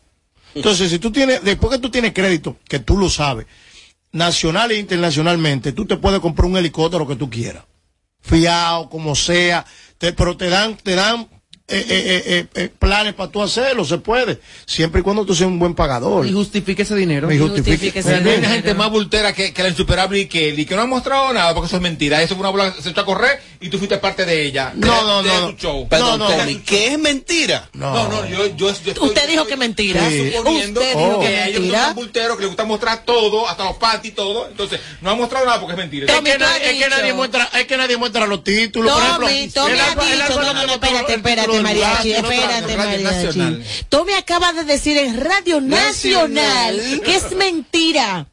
Entonces, si tú tienes, después que tú tienes crédito, que tú lo sabes, nacional e internacionalmente, tú te puedes comprar un helicóptero que tú quieras. Fiado, como sea, te- pero te dan, te dan eh, eh, eh, planes para tú hacerlo, se puede. Siempre y cuando tú seas un buen pagador. Y justifique ese dinero. Y justifique. justifique ese hay dinero. una gente más bultera que, que la insuperable y que, y que no ha mostrado nada, porque eso es mentira. Eso fue una bola que se echó a correr y tú fuiste parte de ella. No, de- no, de no, su no. show. Perdón, No, no. Tommy, que es mentira. No, no, yo, yo, yo estoy- Usted dijo que mentira. Sí. suponiendo Usted dijo Oh. que que a ellos mentira. son bulteros que les gusta mostrar todo, hasta los patis y todo. Entonces, no han mostrado nada porque es mentira. Es Tommy, que, nadie, es que dicho- nadie muestra, es que nadie muestra los títulos. por ejemplo, Tommy, el ha el dicho, Alba no, no, no, te espérate, el espérate, Mariachi, espérate, Mariachi. Nacional. Tommy acaba de decir en Radio Nacional, Nacional. que es mentira,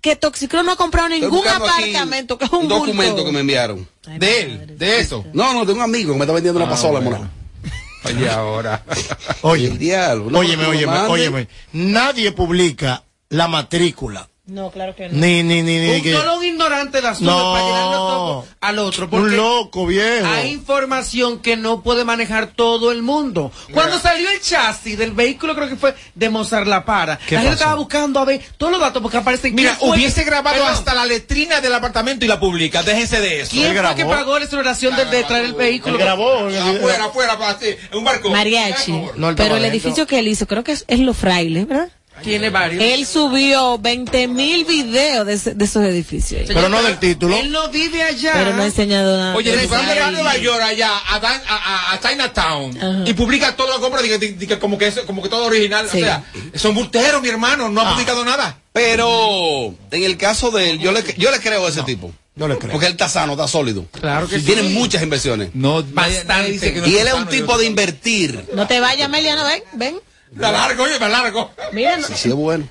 que Toxicro no ha comprado ningún apartamento, que es un, un documento bulto. que me enviaron. De él, de eso. No, no, de un amigo que me está vendiendo una Ah, pasola, bueno. mona. Oye, ahora. Oye, El diablo. No, óyeme, me óyeme. Nadie publica la matrícula. No, claro que no. Ni, ni, ni, ni. Un, que- solo un ignorante la sube No. para llenarlo todo al otro. un loco viejo. hay información que no puede manejar todo el mundo. Cuando salió el chasis del vehículo, creo que fue de Mozart La Para, la ¿Qué gente estaba buscando a ver todos los datos porque aparecen. Mira, hubiese grabado Perdón, hasta la letrina del apartamento y la publica. Déjense de eso. ¿Quién fue que pagó la exploración de, de traer el vehículo? Él grabó. él- Afuera, afuera, para así, en un barco. Mariachi. No, Pero el edificio que él hizo, creo que es, es Los Frailes, ¿verdad? Tiene varios. Él subió 20 mil videos de, de esos edificios. Pero no del título. Él no vive allá. Pero no ha enseñado nada. Oye, le van a Nueva York allá, a, Dan- a, a- a Chinatown, y publica todo lo que compra, diga- diga como, que es, como que todo original. Sí. O sea, son bulteros, mi hermano, no ha publicado nada. Pero en el caso de él, yo le, yo le creo a ese tipo. Yo le creo. Porque él está sano, está sólido. Claro que Tiene sí. muchas inversiones. No, Bastante. y él es un tipo de invertir. No te vayas, Meliano, ven, ven. Me largo, oye, me largo. Mira, no- Sí, sí, es bueno.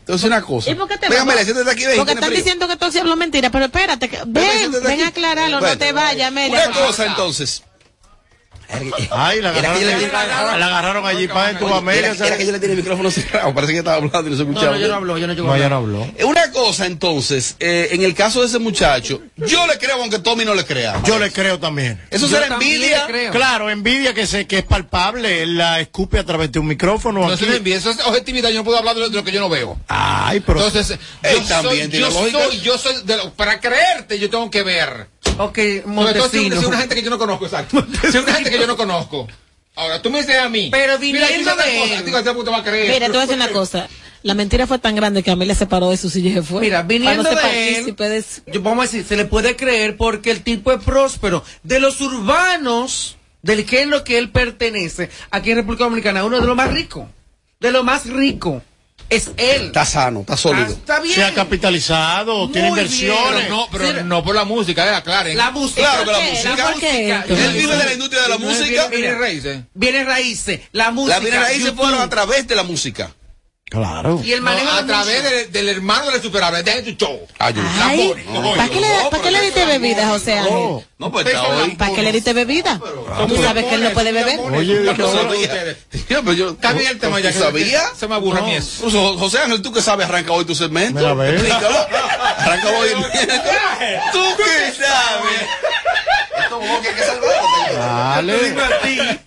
Entonces, una cosa. ¿Y por qué te Venga, vas? Amelia, siéntate aquí, ven. Porque están frío. diciendo que Toxi habló mentira, pero espérate, que- ven, ven aquí. a aclararlo, Bueno, no te vayas, Amelia. Una cosa, entonces. Ay, la Era que agarraron, yo le- la agarraron allí para tu Oye, Amelia. Era, era que yo le tenía el micrófono cerrado. Parece que estaba hablando y no se No, escuchaba. no, yo no hablo, yo no llego No, ya hablar. no habló. Eh, Una cosa, entonces, eh, en el caso de ese muchacho, yo le creo aunque Tommy no le crea. Yo le creo también. Eso Yo será envidia. Claro, envidia que se que es palpable, él la escupe a través de un micrófono. No aquí. se me envíe, eso es objetividad, yo no puedo hablar de lo, que yo no veo. Ay, pero Entonces, yo también soy, yo soy, yo soy, de lo- para creerte yo tengo que ver. Ok, todo si Montesino. es una gente que yo no conozco, exacto. Si es una gente que yo no conozco. Ahora, tú me dices a mí. Pero mira, viniendo tú de cosas, él. digo, este puto va a creer. Mira, te voy a decir una cosa. La mentira fue tan grande que Amelia se paró de su silla y se fue. Mira, viniendo no de él, de yo, vamos a decir, se le puede creer porque el tipo es próspero. De los urbanos, del género que él pertenece, aquí en República Dominicana, uno de los más ricos. De lo más rico. Es él. Está sano, está sólido. Ah, Está bien. se ha capitalizado, tiene inversiones. Pero no, pero no por la música, eh, aclaren. La música. Claro que la música. ¿Por qué? Él vive de la industria de la música. viene- Viene raíces. Viene raíces. La música. La bienes raíces fueron a través de la música. Claro. Y el No, manejo a de través música. de- del hermano de superable, dejen tu show. Ay, No, ¿para qué le, no, ¿para qué le diste bebida, José Ángel? No, No, pues está hoy. ¿Para qué le diste bebida? Tú sabes que él no puede beber. Oye, Yo no, sabía. Pero Cambia el tema ya. ¿Tú que- sabías? Se me aburre a mí No. eso. Incluso, José Ángel, tú que sabes, arranca hoy tu segmento. Explícalo. Arranca hoy Tú que sabes. Esto vos que hay que salvarte. Dale.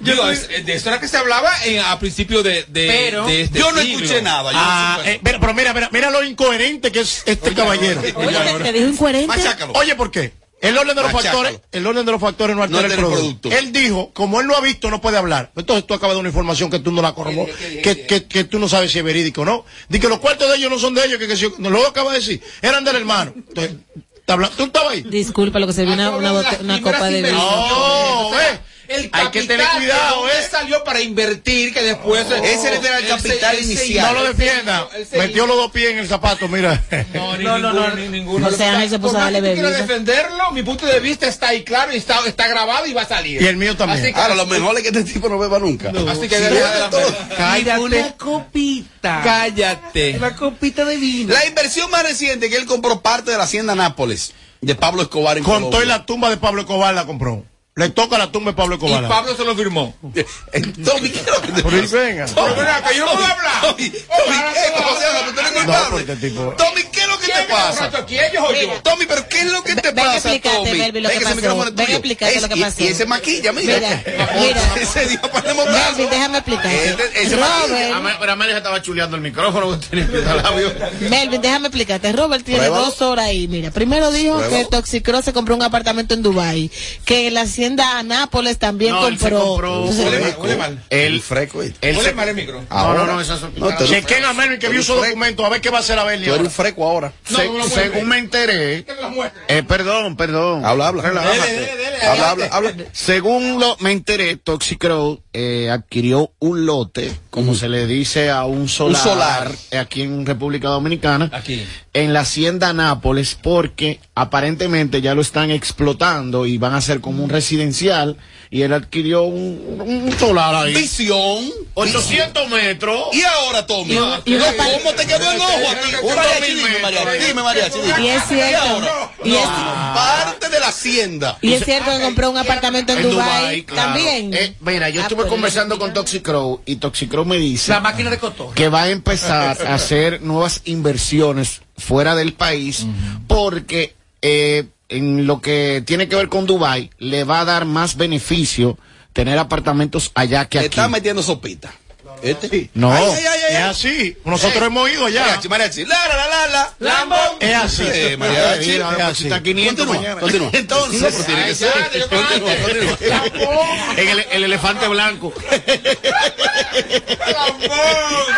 Yo digo, es- de eso era que se hablaba en- a principio de, de, Pero de este Yo no siglo. escuché nada. Yo Ah, no eh, mira, pero mira, mira, mira lo incoherente que es este caballero. Oye, te, te dijo incoherente. Machácalo. Oye, ¿por qué? El orden de los Machácalo. factores, el orden de los factores no altera No el altera el producto. producto. Él dijo, como él no ha visto, no puede hablar. Entonces tú acabas de dar una información que tú no la corroboras, que, que, que tú no sabes si es verídico o no. Di que los cuartos de ellos no son de ellos, que, que si- no lo acaba de decir, eran del hermano. Entonces, ¿te habla- ¿tú estabas ahí? Disculpa, lo que se vio una, una, copa de vino. No, ve. El Hay que tener cuidado, ¿eh? salió para invertir que después Ese era el él capital él inicial. No lo él defienda. él Metió los dos pies en el zapato, mira. No, ni No, no, ninguno, no. ni ninguno. José Ángel se puso Por a más darle bebida. defenderlo, mi punto de vista está ahí claro y está, está grabado y va a salir. Y el mío también. Así que, Ahora, lo mejor es que este tipo no beba nunca. así que Sí. Mira, una copita. Cállate. Una copita de vino. La inversión más reciente que él compró parte de la hacienda Nápoles de Pablo Escobar en Contó y la tumba de Pablo Escobar la compró. Le toca la tumba de Pablo Y Escobar. Pablo se lo firmó. Tommy, ¿qué es lo que te Pero y pasa? venga. Acá, yo no puedo hablar. Tommy, Tommy, ¿qué? José Ángel, tú eres No, culpable. porque tipo. Tommy, ¿qué es lo que te ¿Quién me pasa? Tommy, pero ¿qué es lo que te a pasa, Tommy? Melvin, lo que Ven, ese pasó. micrófono es Ven a tuyo. explicarte Es- lo que y- pasó. Y ese maquilla, mira. Mira, mira. Ese día ponemos brazo. Melvin, déjame explicarte. Este- ese maquilla. Robert, Pero Amelia estaba chuleando el micrófono. que. Melvin, déjame explicarte. Robert tiene dos horas ahí. Mira, primero dijo que Toxicro se compró un apartamento en Dubai, que la hacienda Anápoles también No, él se compró. El freco. mal el micro. Ahora. No, no, no, esas son No, tú eres- Chequen a Melvin que vio su documento, a ver qué va a hacer. Tú eres ahora. un freco ahora. No, Se- no lo muestre. según me enteré, eh, perdón, perdón. Habla, habla. Relájate. Dele, dele, dele, habla, habla. Según lo, me enteré, Toxicrow eh, adquirió un lote, como se le dice a un solar, solar. aquí en República Dominicana, Aquí. en la hacienda Nápoles, porque aparentemente ya lo están explotando y van a ser como un residencial, y él adquirió un, un solar ahí. Visión. 800 metros. Y ahora, Tommy. Y No, ¿Cómo te quedó el ojo aquí? Un Mariachi, 2000 dime, Mariachi. Dime, Mariachi. Y es cierto. ahora? Y es- Parte de la hacienda. Y es cierto que compró un apartamento en, En Dubai, Dubái, claro. también. Eh, mira, yo Ah, estuve pues, conversando con. Toxicrow y Toxicrow me dice La máquina de cotor. que va a empezar a hacer nuevas inversiones fuera del país porque eh, en lo que tiene que ver con Dubai le va a dar más beneficio tener apartamentos allá que Le aquí. está metiendo sopita. Este. No, Ay, ay, ay, ay. es así. Nosotros hemos ido allá. Mariachi, mariachi. La, la, la, la, la. Lambón. Es así. Sí, mariachi. Pues, así. está 500 Continúa, mañana. continúa. Entonces, No, pero tiene que ser. Continúa, continúa. En el, el elefante blanco.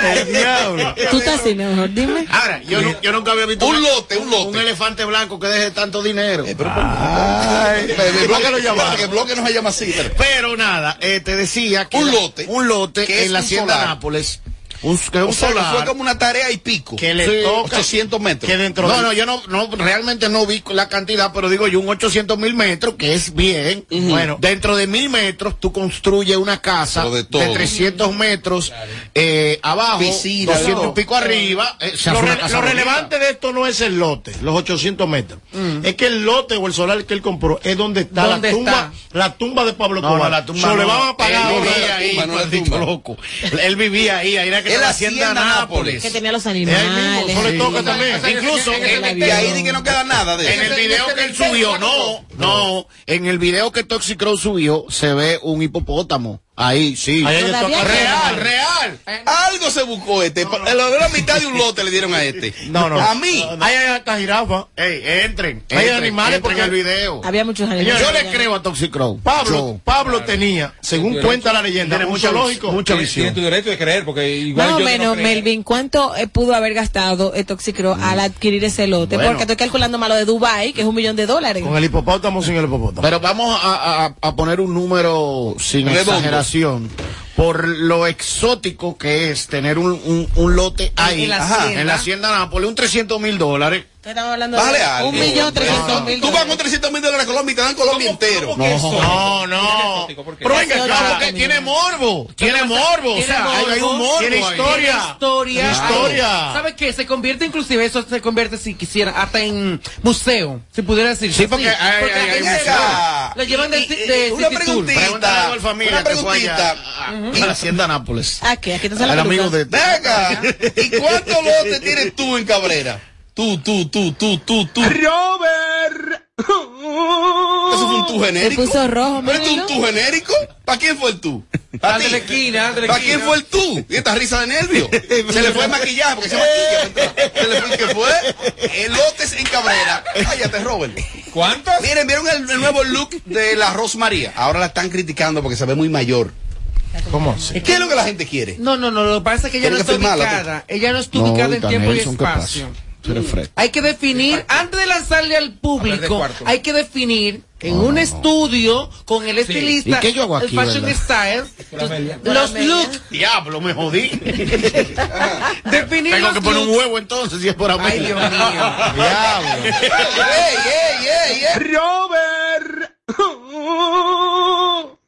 el diablo. Tú estás así, mejor, dime. Ahora, yo, nu- yo nunca había visto Un lote, un lote. un elefante blanco que deje tanto dinero. Eh, pero, Ay, el bloque lo llamaron. El bloque no se llama así. pero- Pero nada, eh, te decía que Un la- lote. un lote Que es en la hacienda. Nápoles, un, que un O sea, que solar. fue como una tarea y pico. Que le Sí, toca 800 metros. que dentro no, de- no, yo no, no, realmente no vi la cantidad, pero digo yo un 800 mil metros, que es bien. Bueno, dentro de mil metros tú construyes una casa de de, todo. 300 metros eh, abajo, Piscina, de 200 todo. y pico arriba. eh, se Lo, re- lo relevante de esto no es el lote, los 800 metros. Es que el lote o el solar que él compró es donde está ¿Dónde la tumba, está? la tumba de Pablo No, no, la tumba So, le van a pagar Él ahora. vivía ahí, loco. Él vivía ahí, ahí era que Es era la hacienda hacienda Nápoles. Que tenía los Es ahí mismo, animales. le toca Sí. también. Incluso En el- en, Y ahí que no queda nada de en el video que él subió, no, no, en el video que Toxic Crow subió se ve un hipopótamo. Ahí, sí. Ahí. Real, real. Algo se buscó este. Lo de la mitad de un lote le dieron a este. No, no. A mí. Ahí hay hasta jirafa. Ey, entren. Hay animales entren porque- al video. Había muchos animales. Yo le creo a Toxic Crow. Pablo, Yo. Pablo tenía, según cuenta la leyenda, Tiene un mucha zoológico. mucha Tienes visión. tu derecho de creer, porque igual Más o no menos. Melvin, ¿cuánto eh, pudo haber gastado el Toxicro al adquirir ese lote? Bueno. Porque estoy calculando malo de Dubai, que es un millón de dólares. Con el hipopótamo sin el hipopótamo. Pero vamos a, a- a poner un número sin Redondo. Por lo exótico que es tener un, un, un lote ahí, En la Ajá, en la hacienda Nápoles, un 300 mil dólares. Estamos hablando Bájale de algo. un millón trescientos mil Tú vas con 300 mil dólares a Colombia y te dan Colombia entero. No, no. Pero venga, otro porque tiene morbo, tiene morbo, o Tiene sea, hay, hay un morbo, tiene historia. Tiene historia. Tiene historia. ¿Sabes qué? Se convierte inclusive, eso se convierte si quisiera, hasta en museo, si pudiera decir. Sí, porque hay- hay- aquí hay llega, museo. Lo llevan de, Y- y- de una preguntita. Una preguntita. a, a la hacienda Nápoles. Aquí, aquí te sale Al amigo de Venga. ¿Y cuántos lotes tienes tú en Cabrera? Tú, tú, tú, tú, tú, tú. Robert. ¿Eso fue un tú genérico? Se puso rojo, ¿Pero es un tú genérico? ¿Para quién fue el tú? ¿Para la esquina, ¿Para quién fue el tú? Y esta risa de nervio. Se le fue el maquillaje porque se maquilla. Se le fue el que fue. El lotes en Cabrera. Cállate, Robert. ¿Cuántos? Miren, vieron el, el nuevo look de la Rosmaría. Ahora la están criticando porque se ve muy mayor. ¿Cómo? ¿Qué es lo que la gente quiere? No, no, no, lo que pasa es que ella no Tiene que está firmarla, ubicada. Ella no está ubicada en tiempo y espacio. Hay que definir, antes de lanzarle al público, hay que definir en un estudio con el estilista, ¿Y qué yo hago el fashion verdad? style, los looks, Diablo, me jodí. definir Tengo los que poner un huevo entonces si es por Ay, Amelia. Dios mío. Diablo. ¡Ey, ey, ey, ey! Robert.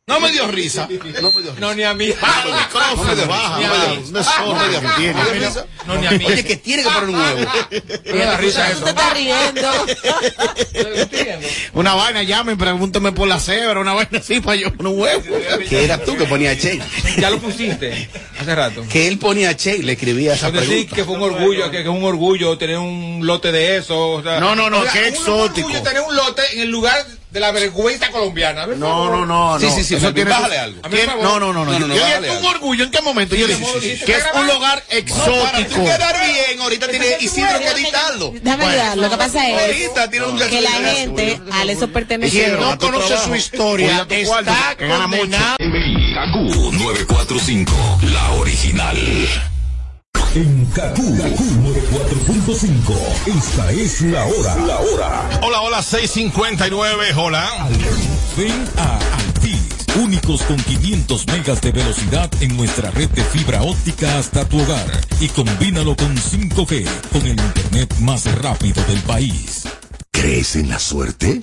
No me dio risa. No me dio risa. No, ni a mí. No me dio baja, risa. Un. No me dio risa. No, ni a mí. Oye, que tiene que poner un huevo. Me da risa Tú eso. te estás riendo. Una vaina, llamen, pregúntame por la cebra, una vaina así para yo poner un huevo. Que eras tú que ponía Che. Ya lo pusiste hace rato. Que él ponía Che y le escribía esa pregunta. que fue un orgullo, que, es un orgullo tener un lote de eso. No, no, no, qué un exótico. orgullo tener un lote en el lugar de la vergüenza colombiana. ¿ves? No, no, no, Sí, no. sí, sí, Eso Melvin, tiene bájale algo. A No, no, no, no. No, un orgullo. ¿En qué momento? Yo dije sí, sí. que es un lugar Para exótico. tú quedar bien, ahorita tiene Isidro que editarlo. Déjame ayudar. Lo que pasa es Ahorita tiene un que la gente, al eso Quien pertenecer, no conoce su historia está condenado. Kaku 945, la original. En Kaku, 94.5, esta es la hora. La hora. Hola, hola, 659, hola. Ven a Altis, únicos con 500 megas de velocidad en nuestra red de fibra óptica hasta tu hogar. Y combínalo con 5G, con el internet más rápido del país. ¿Crees en la suerte?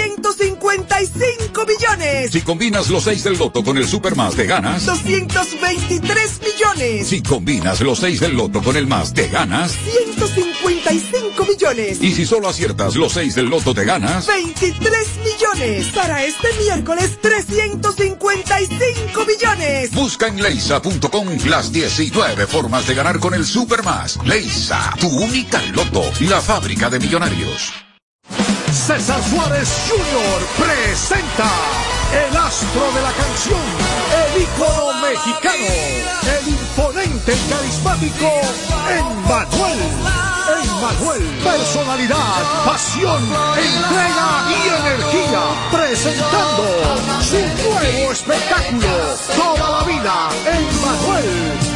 355 millones. Si combinas los 6 del loto con el Supermas, te ganas. 223 millones. Si combinas los 6 del loto con el más, te ganas. 155 millones. Y si solo aciertas los 6 del loto, te ganas. 23 millones. Para este miércoles, 355 millones. Busca en leisa.com las 19 formas de ganar con el Supermas. Leisa, tu única loto, la fábrica de millonarios. César Suárez Jr. presenta el astro de la canción, el ícono mexicano, el imponente y carismático Emmanuel. Emmanuel, personalidad, pasión, entrega y energía, presentando su nuevo espectáculo, Toda la vida, Emmanuel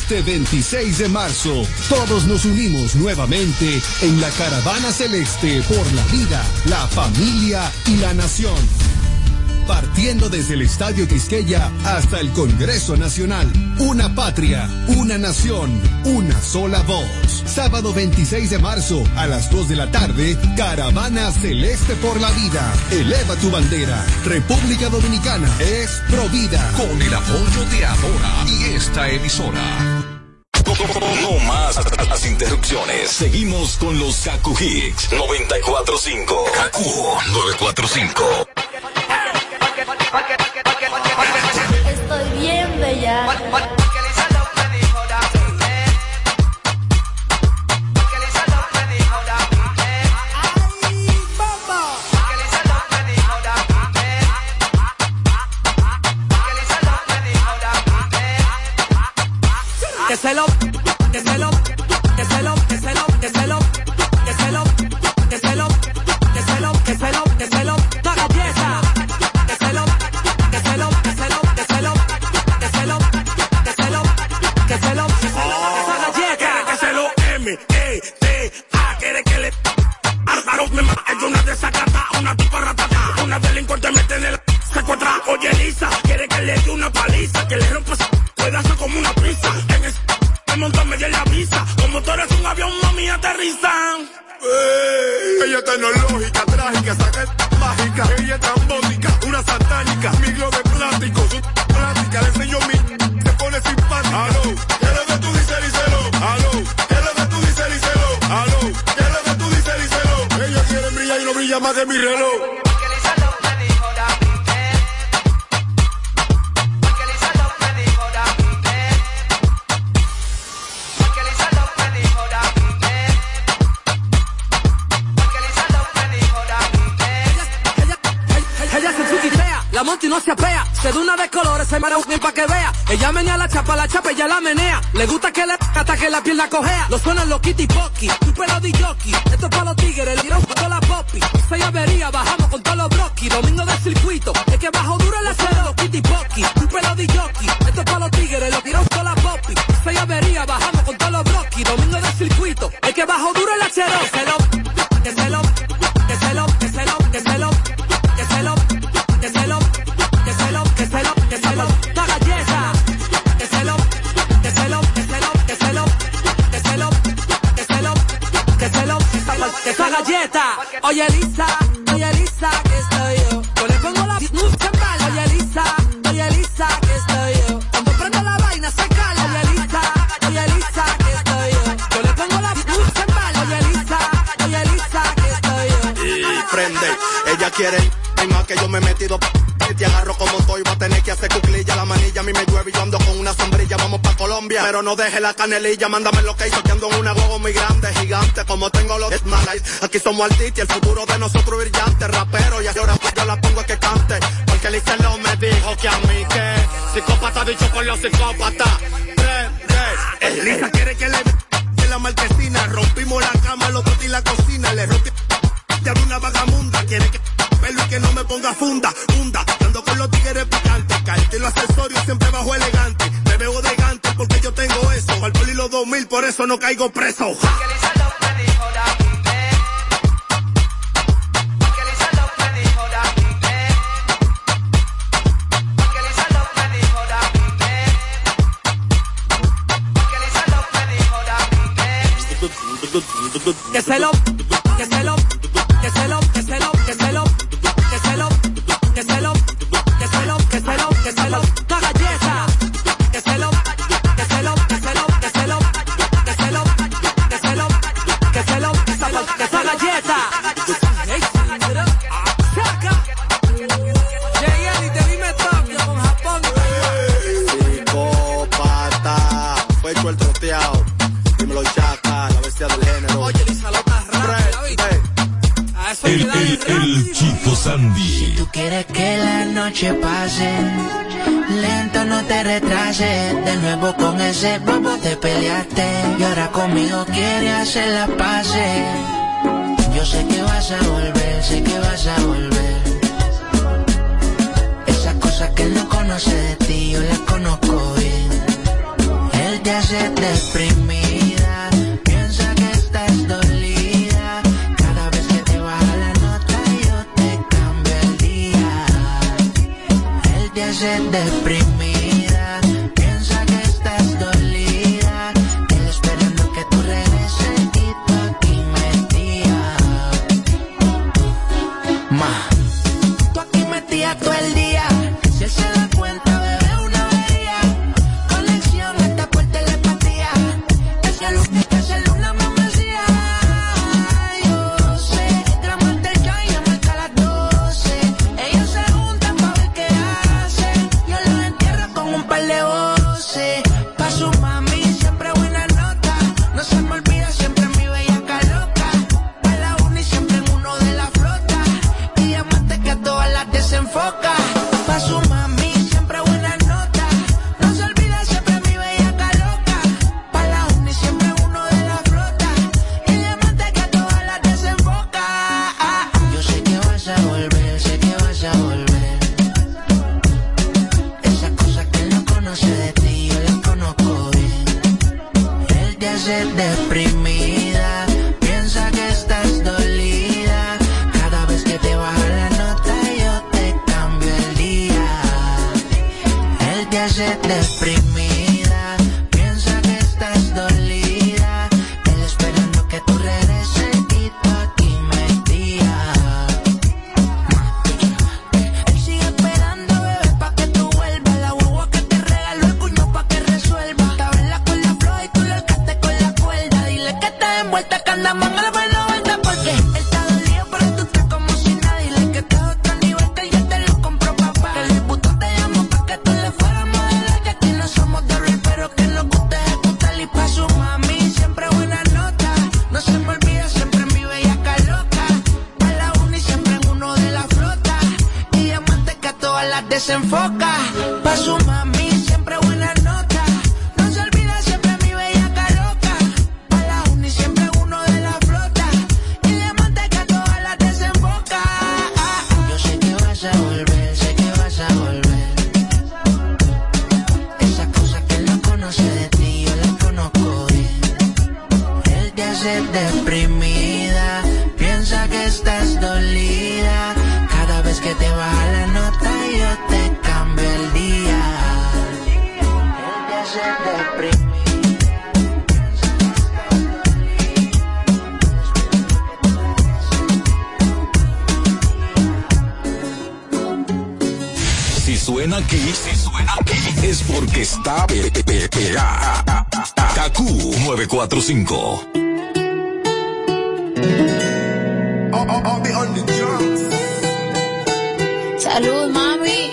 Este 26 de marzo, todos nos unimos nuevamente en la Caravana Celeste por la vida, la familia y la nación. Partiendo desde el Estadio Quisqueya hasta el Congreso Nacional. Una patria, una nación, una sola voz. Sábado 26 de marzo a las 2 de la tarde, Caravana Celeste por la Vida. Eleva tu bandera. República Dominicana es Provida. Con el apoyo de Ahora y esta emisora. No más las interrupciones. Seguimos con los Kaku Hicks 945. Kaku 945. Estoy bien bella. que se lo, la cojea, lo suena, lo quita y pero no deje la canelilla. Mándame lo que hizo, que ando en una gogo muy grande, gigante, como tengo los Smiles. Aquí somos artistas y el futuro de nosotros brillante, rapero. Y ahora pues yo la pongo a que cante. Porque el no me dijo que a mí que psicópata, dicho con los psicópatas. Elisa quiere que le de la marquesina. Rompimos la cama, el otro día la cocina. Le rompí de una vagamunda. Quiere que pelo y que no me ponga funda, funda. Ando con los tigres picantes. Carte los accesorios siempre bajo elegante. Me veo de gante porque yo tengo eso. Al poli los 2000, por eso no caigo preso. que se lo lento no te retrases, de nuevo con ese bobo te peleaste y ahora conmigo quiere hacer la pase. Yo sé que vas a volver, sé que vas a volver. Esas cosas que él no conoce de ti, yo las conozco bien. Él te hace deprimir. de. Salud, mami.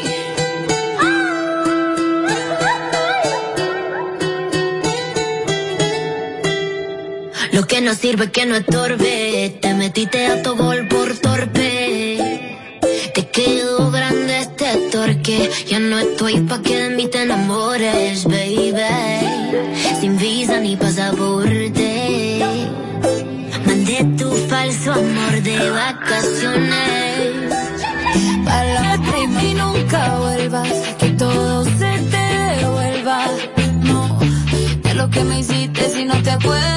Lo que no sirve que no estorbe, te metiste a tu gol por torpe. Te quedó grande este torque, ya no estoy pa' que de mí te enamores. Te